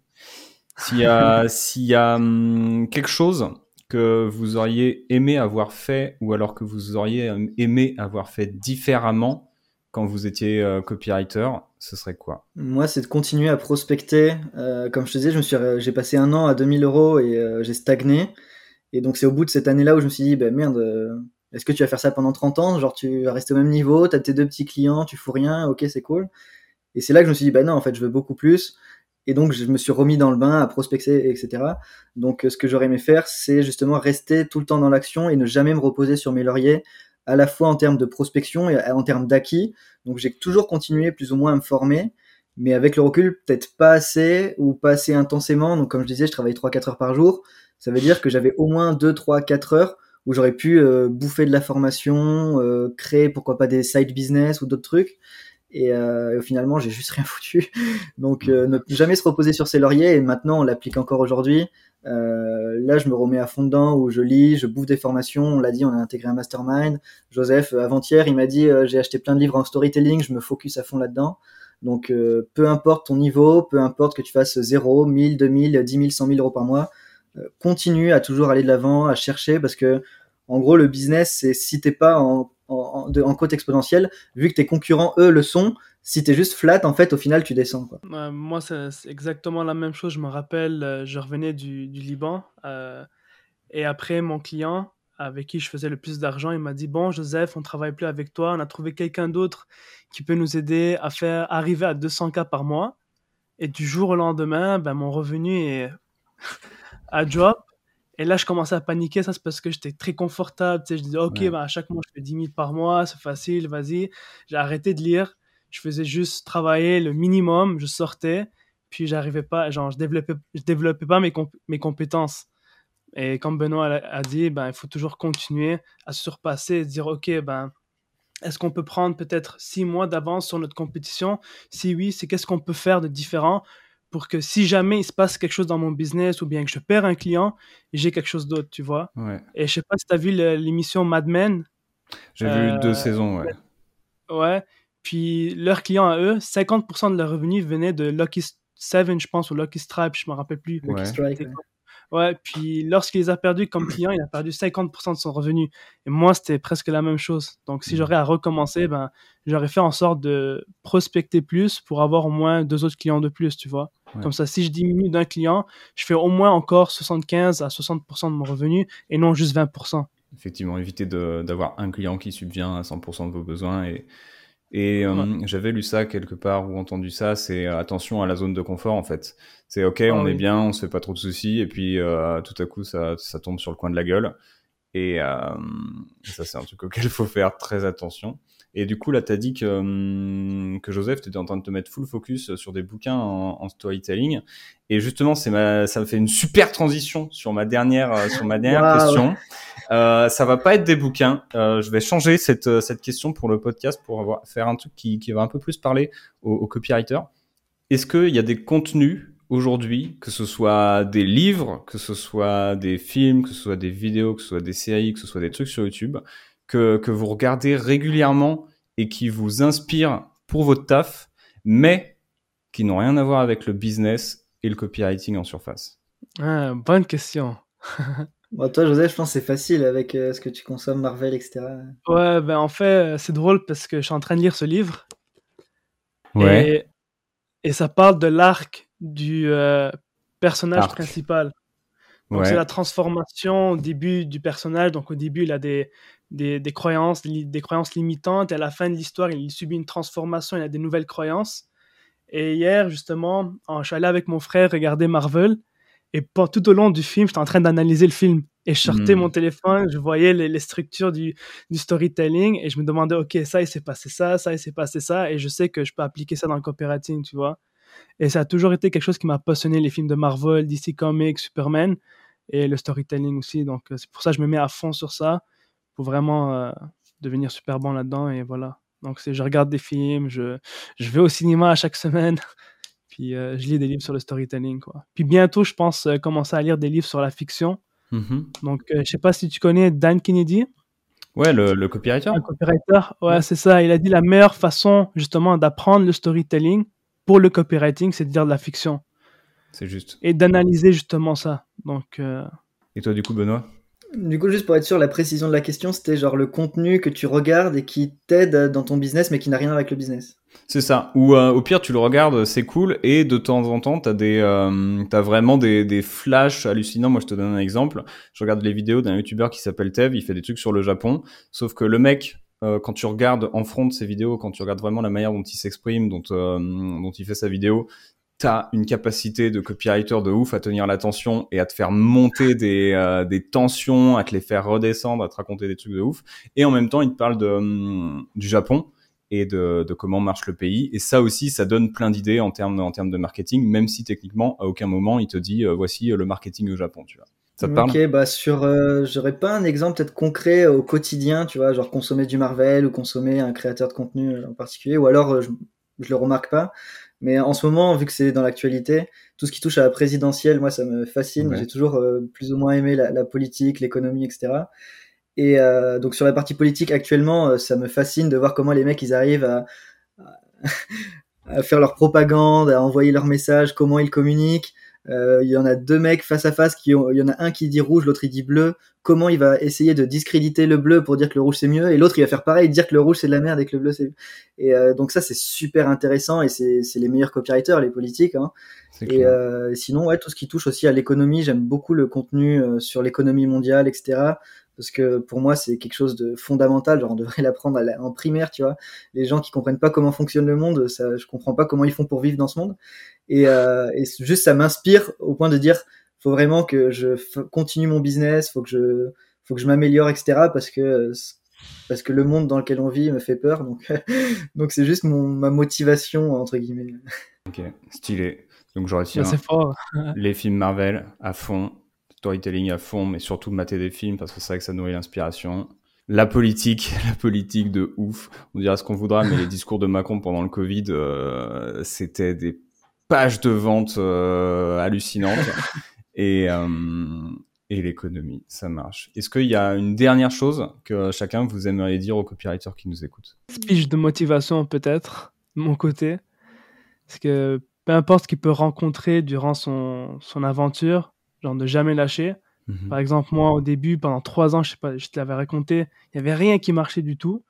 S'il y a, s'il y a hum, quelque chose que vous auriez aimé avoir fait ou alors que vous auriez aimé avoir fait différemment quand vous étiez euh, copywriter, ce serait quoi? Moi, c'est de continuer à prospecter. Euh, comme je te disais, je me suis, euh, j'ai passé un an à 2000 euros et j'ai stagné. Et donc, c'est au bout de cette année-là où je me suis dit, ben merde, est-ce que tu vas faire ça pendant 30 ans? Genre, tu vas rester au même niveau, tu as tes deux petits clients, tu fous rien, ok, c'est cool. Et c'est là que je me suis dit, ben non, en fait, je veux beaucoup plus. Et donc, je me suis remis dans le bain à prospecter, etc. Donc, ce que j'aurais aimé faire, c'est justement rester tout le temps dans l'action et ne jamais me reposer sur mes lauriers, à la fois en termes de prospection et en termes d'acquis. Donc, j'ai toujours continué plus ou moins à me former, mais avec le recul, peut-être pas assez ou pas assez intensément. Donc, comme je disais, je travaille 3-4 heures par jour. Ça veut dire que j'avais au moins 2, 3, 4 heures où j'aurais pu euh, bouffer de la formation, euh, créer pourquoi pas des side business ou d'autres trucs. Et, euh, finalement, j'ai juste rien foutu. Donc, euh, ne jamais se reposer sur ses lauriers. Et maintenant, on l'applique encore aujourd'hui. Euh, là, je me remets à fond dedans où je lis, je bouffe des formations. On l'a dit, on a intégré un mastermind. Joseph, euh, avant-hier, il m'a dit euh, j'ai acheté plein de livres en storytelling. Je me focus à fond là-dedans. Donc, peu importe ton niveau, peu importe que tu fasses 0, 1000, 2000, 10 000, 100 000 euros par mois, continue à toujours aller de l'avant, à chercher parce que, en gros, le business, c'est si t'es pas en en, côte exponentielle, vu que tes concurrents, eux, le sont. Si tu es juste flat, en fait, au final, tu descends. Moi, c'est exactement la même chose. Je me rappelle, euh, je revenais du, Liban. Euh, et après, mon client, avec qui je faisais le plus d'argent, il m'a dit Bon, Joseph, on travaille plus avec toi. On a trouvé quelqu'un d'autre qui peut nous aider à faire arriver à 200 cas par mois. Et du jour au lendemain, ben, mon revenu est à drop. Et là, je commençais à paniquer. Ça, c'est parce que j'étais très confortable. Tu sais, je disais, OK, bah, à chaque mois, je fais 10 000 par mois. C'est facile, vas-y. J'ai arrêté de lire. Je faisais juste travailler le minimum. Je sortais. Puis, j'arrivais pas, genre, je développais, je développais pas mes, mes compétences. Et comme Benoît a, dit, ben, il faut toujours continuer à se surpasser et dire, OK, ben, est-ce qu'on peut prendre peut-être six mois d'avance sur notre compétition? Si oui, c'est qu'est-ce qu'on peut faire de différent? Pour que si jamais il se passe quelque chose dans mon business ou bien que je perds un client, j'ai quelque chose d'autre, tu vois. Et je sais pas si tu as vu l'émission Mad Men. J'ai vu deux euh, saisons, ouais. Ouais. Puis leurs clients à eux, 50% de leurs revenus venaient de Lucky Seven, je pense, ou Lucky Stripe, je me rappelle plus. Lucky Strike. Ouais, puis lorsqu'il les a perdus comme client, il a perdu 50% de son revenu. Et moi, c'était presque la même chose. Donc, si mmh. j'aurais à recommencer, ben, j'aurais fait en sorte de prospecter plus pour avoir au moins deux autres clients de plus, tu vois. Comme ça, si je diminue d'un client, je fais au moins encore 75 à 60% de mon revenu et non juste 20%. Effectivement, éviter d'avoir un client qui subvient à 100% de vos besoins et, et euh, j'avais lu ça quelque part ou entendu ça, c'est euh, attention à la zone de confort en fait. C'est ok, ah on est bien, on se fait pas trop de soucis, et puis euh, tout à coup ça, ça tombe sur le coin de la gueule. Et ça c'est un truc auquel il faut faire très attention. Et du coup là tu as dit que, hum, que Joseph, tu étais en train de te mettre full focus sur des bouquins en, en storytelling. Et justement, c'est ma, ça me fait une super transition sur ma dernière, sur ma dernière question. Euh, ça va pas être des bouquins. Euh, je vais changer cette, euh, cette question pour le podcast pour avoir, faire un truc qui, qui va un peu plus parler aux, aux copywriters. Est-ce qu'il y a des contenus aujourd'hui, que ce soit des livres, que ce soit des films, que ce soit des vidéos, que ce soit des séries, que ce soit des trucs sur YouTube, que, que vous regardez régulièrement et qui vous inspirent pour votre taf, mais qui n'ont rien à voir avec le business et le copywriting en surface ah, Bonne question. Bon, toi, Joseph, je pense que c'est facile avec euh, ce que tu consommes, Marvel, etc. Ouais, ben en fait, c'est drôle parce que je suis en train de lire ce livre. Ouais. Et, ça parle de l'arc du euh, personnage principal. Donc, c'est la transformation au début du personnage. Donc, au début, il a des, des, des, croyances, des croyances limitantes. Et à la fin de l'histoire, il subit une transformation, il a des nouvelles croyances. Et hier, justement, je suis allé avec mon frère regarder Marvel. Et tout au long du film, j'étais en train d'analyser le film. Et je sortais hmm. mon téléphone, je voyais les, structures du, du, storytelling et je me demandais, OK, ça, il s'est passé ça, ça, il s'est passé ça. Et je sais que je peux appliquer ça dans le copywriting, tu vois. Et ça a toujours été quelque chose qui m'a passionné, les films de Marvel, DC Comics, Superman et le storytelling aussi. Donc, euh, c'est pour ça que je me mets à fond sur ça pour vraiment euh, devenir super bon là-dedans. Et voilà. Donc, je regarde des films, je, je vais au cinéma à chaque semaine. Puis euh, je lis des livres sur le storytelling. Quoi. Puis bientôt, je pense euh, commencer à lire des livres sur la fiction. Mm-hmm. Donc, je sais pas si tu connais Dan Kennedy. Ouais, le, le copywriter. Le copywriter, ouais, c'est ça. Il a dit la meilleure façon justement d'apprendre le storytelling pour le copywriting, c'est de lire de la fiction. C'est juste. Et d'analyser justement ça. Donc. Et toi, du coup, Benoît? Du coup, juste pour être sûr, la précision de la question, c'était genre le contenu que tu regardes et qui t'aide dans ton business, mais qui n'a rien avec le business. C'est ça. Ou euh, au pire, tu le regardes, c'est cool, et de temps en temps, t'as des, euh, vraiment des, des flashs hallucinants. Moi, je te donne un exemple. Je regarde les vidéos d'un youtubeur qui s'appelle Tev. Il fait des trucs sur le Japon. Sauf que le mec, euh, quand tu regardes en front de ses vidéos, quand tu regardes vraiment la manière dont il s'exprime, dont il fait sa vidéo, t'as une capacité de copywriter de ouf à tenir l'attention et à te faire monter des, euh, des tensions, à te les faire redescendre, à te raconter des trucs de ouf. Et en même temps, il te parle hum, du Japon et de, comment marche le pays. Et ça aussi, ça donne plein d'idées en termes, en termes de marketing, même si techniquement, à aucun moment, il te dit, euh, voici euh, le marketing au Japon, tu vois. Ça te parle? Ok, bah sur, j'aurais pas un exemple peut-être concret au quotidien, tu vois, genre consommer du Marvel ou consommer un créateur de contenu en particulier, ou alors je, je le remarque pas. Mais en ce moment, vu que c'est dans l'actualité, tout ce qui touche à la présidentielle, moi, ça me fascine. J'ai toujours euh, plus ou moins aimé la, la politique, l'économie, etc. Et euh, donc sur la partie politique actuellement, euh, ça me fascine de voir comment les mecs ils arrivent à, à, faire leur propagande, à envoyer leurs messages, comment ils communiquent. Euh, il y en a deux mecs face à face qui ont, il y en a un qui dit rouge, l'autre il dit bleu. Comment il va essayer de discréditer le bleu pour dire que le rouge c'est mieux, et l'autre il va faire pareil, dire que le rouge c'est de la merde et que le bleu c'est. Et euh, donc ça c'est super intéressant et c'est les meilleurs copywriters, les politiques. Hein. Et euh, sinon ouais tout ce qui touche aussi à l'économie, j'aime beaucoup le contenu euh, sur l'économie mondiale, etc parce que pour moi c'est quelque chose de fondamental genre on devrait l'apprendre en primaire tu vois les gens qui comprennent pas comment fonctionne le monde ça je comprends pas comment ils font pour vivre dans ce monde et, euh, et juste ça m'inspire au point de dire faut vraiment que je continue mon business, faut que je, faut que je m'améliore, etc. Parce que parce que le monde dans lequel on vit me fait peur. Donc, donc c'est juste mon, ma motivation entre guillemets. Ok, stylé. Donc je retiens fort. les films Marvel à fond, storytelling à fond, mais surtout mater des films parce que c'est vrai que ça nourrit l'inspiration. La politique, la politique de ouf. On dira ce qu'on voudra, mais les discours de Macron pendant le Covid, euh, c'était des pages de vente euh, hallucinantes. Et, euh, et l'économie, ça marche. Est-ce qu'il y a une dernière chose que chacun vous aimeriez dire aux copywriters qui nous écoutent? Speech de motivation peut-être, de mon côté. Parce que peu importe ce qu'il peut rencontrer durant son, son aventure, genre de jamais lâcher. Mhm. Par exemple, moi, au début, pendant trois ans, je sais pas, je te l'avais raconté, il n'y avait rien qui marchait du tout.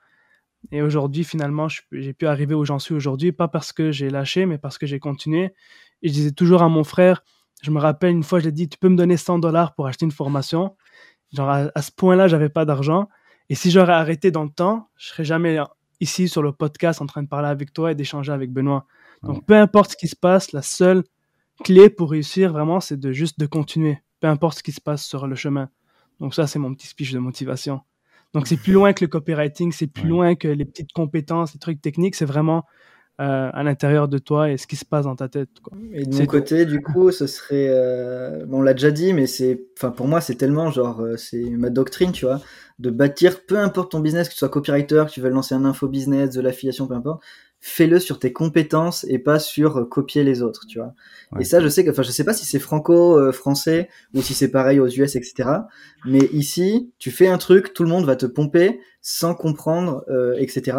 Et aujourd'hui, finalement, j'ai pu arriver où j'en suis aujourd'hui, pas parce que j'ai lâché, mais parce que j'ai continué. Et je disais toujours à mon frère, je me rappelle une fois, j'ai dit, tu peux me donner 100 dollars pour acheter une formation. Genre, à, ce point-là, j'avais pas d'argent. Et si j'aurais arrêté dans le temps, je serais jamais ici sur le podcast en train de parler avec toi et d'échanger avec Benoît. Donc, peu importe ce qui se passe, la seule clé pour réussir vraiment, c'est de juste de continuer. Peu importe ce qui se passe sur le chemin. Donc, ça, c'est mon petit speech de motivation. Donc, c'est plus loin que le copywriting, c'est plus loin que les petites compétences, les trucs techniques. C'est vraiment euh, à l'intérieur de toi et ce qui se passe dans ta tête. Quoi. Et de mon côté, du coup, ce serait, euh... on l'a déjà dit, mais c'est, enfin pour moi, c'est tellement genre, euh, c'est ma doctrine, tu vois, de bâtir, peu importe ton business, que tu sois copywriter, que tu veux lancer un info business, de l'affiliation, peu importe, fais-le sur tes compétences et pas sur euh, copier les autres, tu vois. Et ça, je sais que, enfin, je sais pas si c'est franco-français ou si c'est pareil aux US, etc. Mais ici, tu fais un truc, tout le monde va te pomper sans comprendre, euh, etc.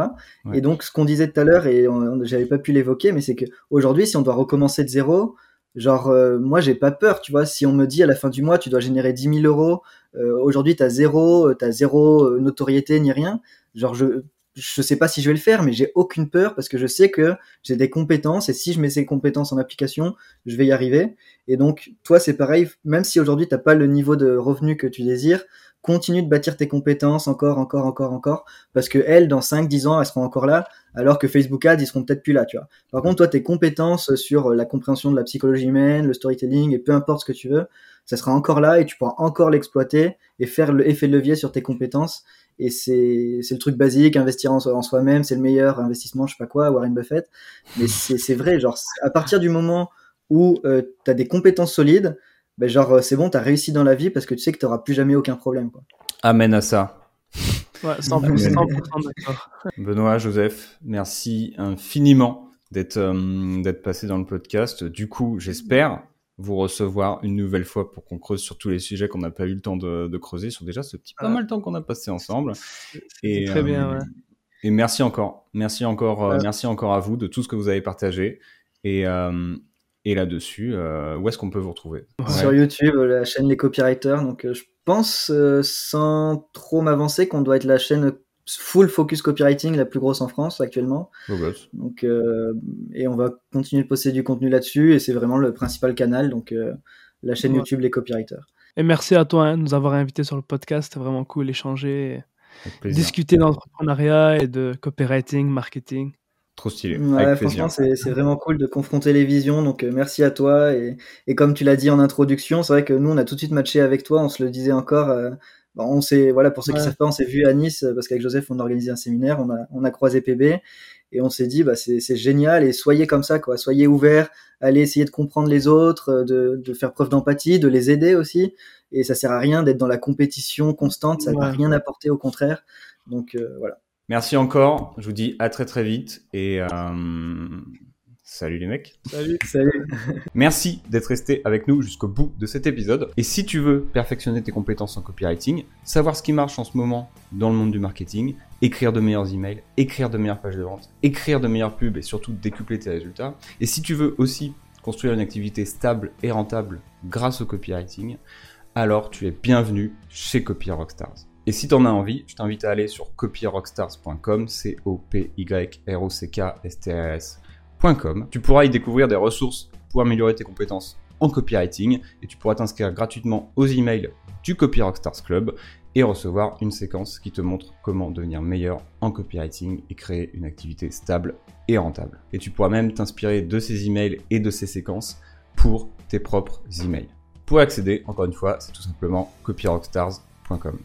Et donc, ce qu'on disait tout à l'heure, et j'avais pas pu l'évoquer, mais c'est que aujourd'hui, si on doit recommencer de zéro, genre, euh, moi, j'ai pas peur, tu vois. Si on me dit à la fin du mois, tu dois générer 10 000 euros, euh, aujourd'hui, t'as zéro, t'as zéro notoriété ni rien. Genre, je, je sais pas si je vais le faire, mais j'ai aucune peur parce que je sais que j'ai des compétences et si je mets ces compétences en application, je vais y arriver. Et donc, toi, c'est pareil, même si aujourd'hui t'as pas le niveau de revenu que tu désires, continue de bâtir tes compétences encore, encore, encore, encore, parce que elles, dans 5, 10 ans, elles seront encore là, alors que Facebook Ads, ils seront peut-être plus là, tu vois. Par contre, toi, tes compétences sur la compréhension de la psychologie humaine, le storytelling, et peu importe ce que tu veux, ça sera encore là et tu pourras encore l'exploiter et faire l'effet de levier sur tes compétences et c'est le truc basique, investir en, soi-même, c'est le meilleur investissement, je sais pas quoi, Warren Buffett. Mais c'est vrai, genre, à partir du moment où euh, tu as des compétences solides, ben genre, euh, c'est bon, tu as réussi dans la vie parce que tu sais que tu n'auras plus jamais aucun problème. Quoi. Amen à ça. Ouais, 100%, d'accord. Benoît, Joseph, merci infiniment d'être euh, d'être passé dans le podcast. Du coup, j'espère vous recevoir une nouvelle fois pour qu'on creuse sur tous les sujets qu'on n'a pas eu le temps de, creuser sur déjà ce petit pas mal de temps qu'on a passé ensemble. Et, très bien. Euh, et merci encore, merci encore, euh, merci encore à vous de tout ce que vous avez partagé. Et, euh, et là-dessus, où est-ce qu'on peut vous retrouver? Sur YouTube, la chaîne Les Copywriters. Donc, je pense, sans trop m'avancer, qu'on doit être la chaîne full focus copywriting, la plus grosse en France actuellement. Donc, euh, et on va continuer de poster du contenu là-dessus et c'est vraiment le principal canal, donc euh, la chaîne YouTube Les Copywriters. Et merci à toi hein, de nous avoir invités sur le podcast, c'était vraiment cool échanger, discuter d'entrepreneuriat et de copywriting, marketing. Trop stylé. Ouais, franchement, c'est vraiment cool de confronter les visions. Donc, euh, merci à toi. Et, et comme tu l'as dit en introduction, c'est vrai que nous, on a tout de suite matché avec toi. On se le disait encore on s'est, voilà, pour ceux qui savent pas, on s'est vu à Nice parce qu'avec Joseph, on a organisé un séminaire, on a, on a croisé PB et on s'est dit, bah, c'est, génial et soyez comme ça, quoi. Soyez ouverts, allez essayer de comprendre les autres, de, de faire preuve d'empathie, de les aider aussi. Et ça sert à rien d'être dans la compétition constante, ça ne va rien apporter, au contraire. Donc, euh, voilà. Merci encore. Je vous dis à très très vite et euh, Salut les mecs. Salut. Salut. Merci d'être resté avec nous jusqu'au bout de cet épisode. Et si tu veux perfectionner tes compétences en copywriting, savoir ce qui marche en ce moment dans le monde du marketing, écrire de meilleurs emails, écrire de meilleures pages de vente, écrire de meilleures pubs et surtout décupler tes résultats. Et si tu veux aussi construire une activité stable et rentable grâce au copywriting, alors tu es bienvenu chez Copy Rockstars. Et si tu en as envie, je t'invite à aller sur copyrockstars.com, c tu pourras y découvrir des ressources pour améliorer tes compétences en copywriting et tu pourras t'inscrire gratuitement aux emails du Copy Rockstars Club et recevoir une séquence qui te montre comment devenir meilleur en copywriting et créer une activité stable et rentable. Et tu pourras même t'inspirer de ces emails et de ces séquences pour tes propres emails. Pour accéder, encore une fois, c'est tout simplement copyrockstars.com.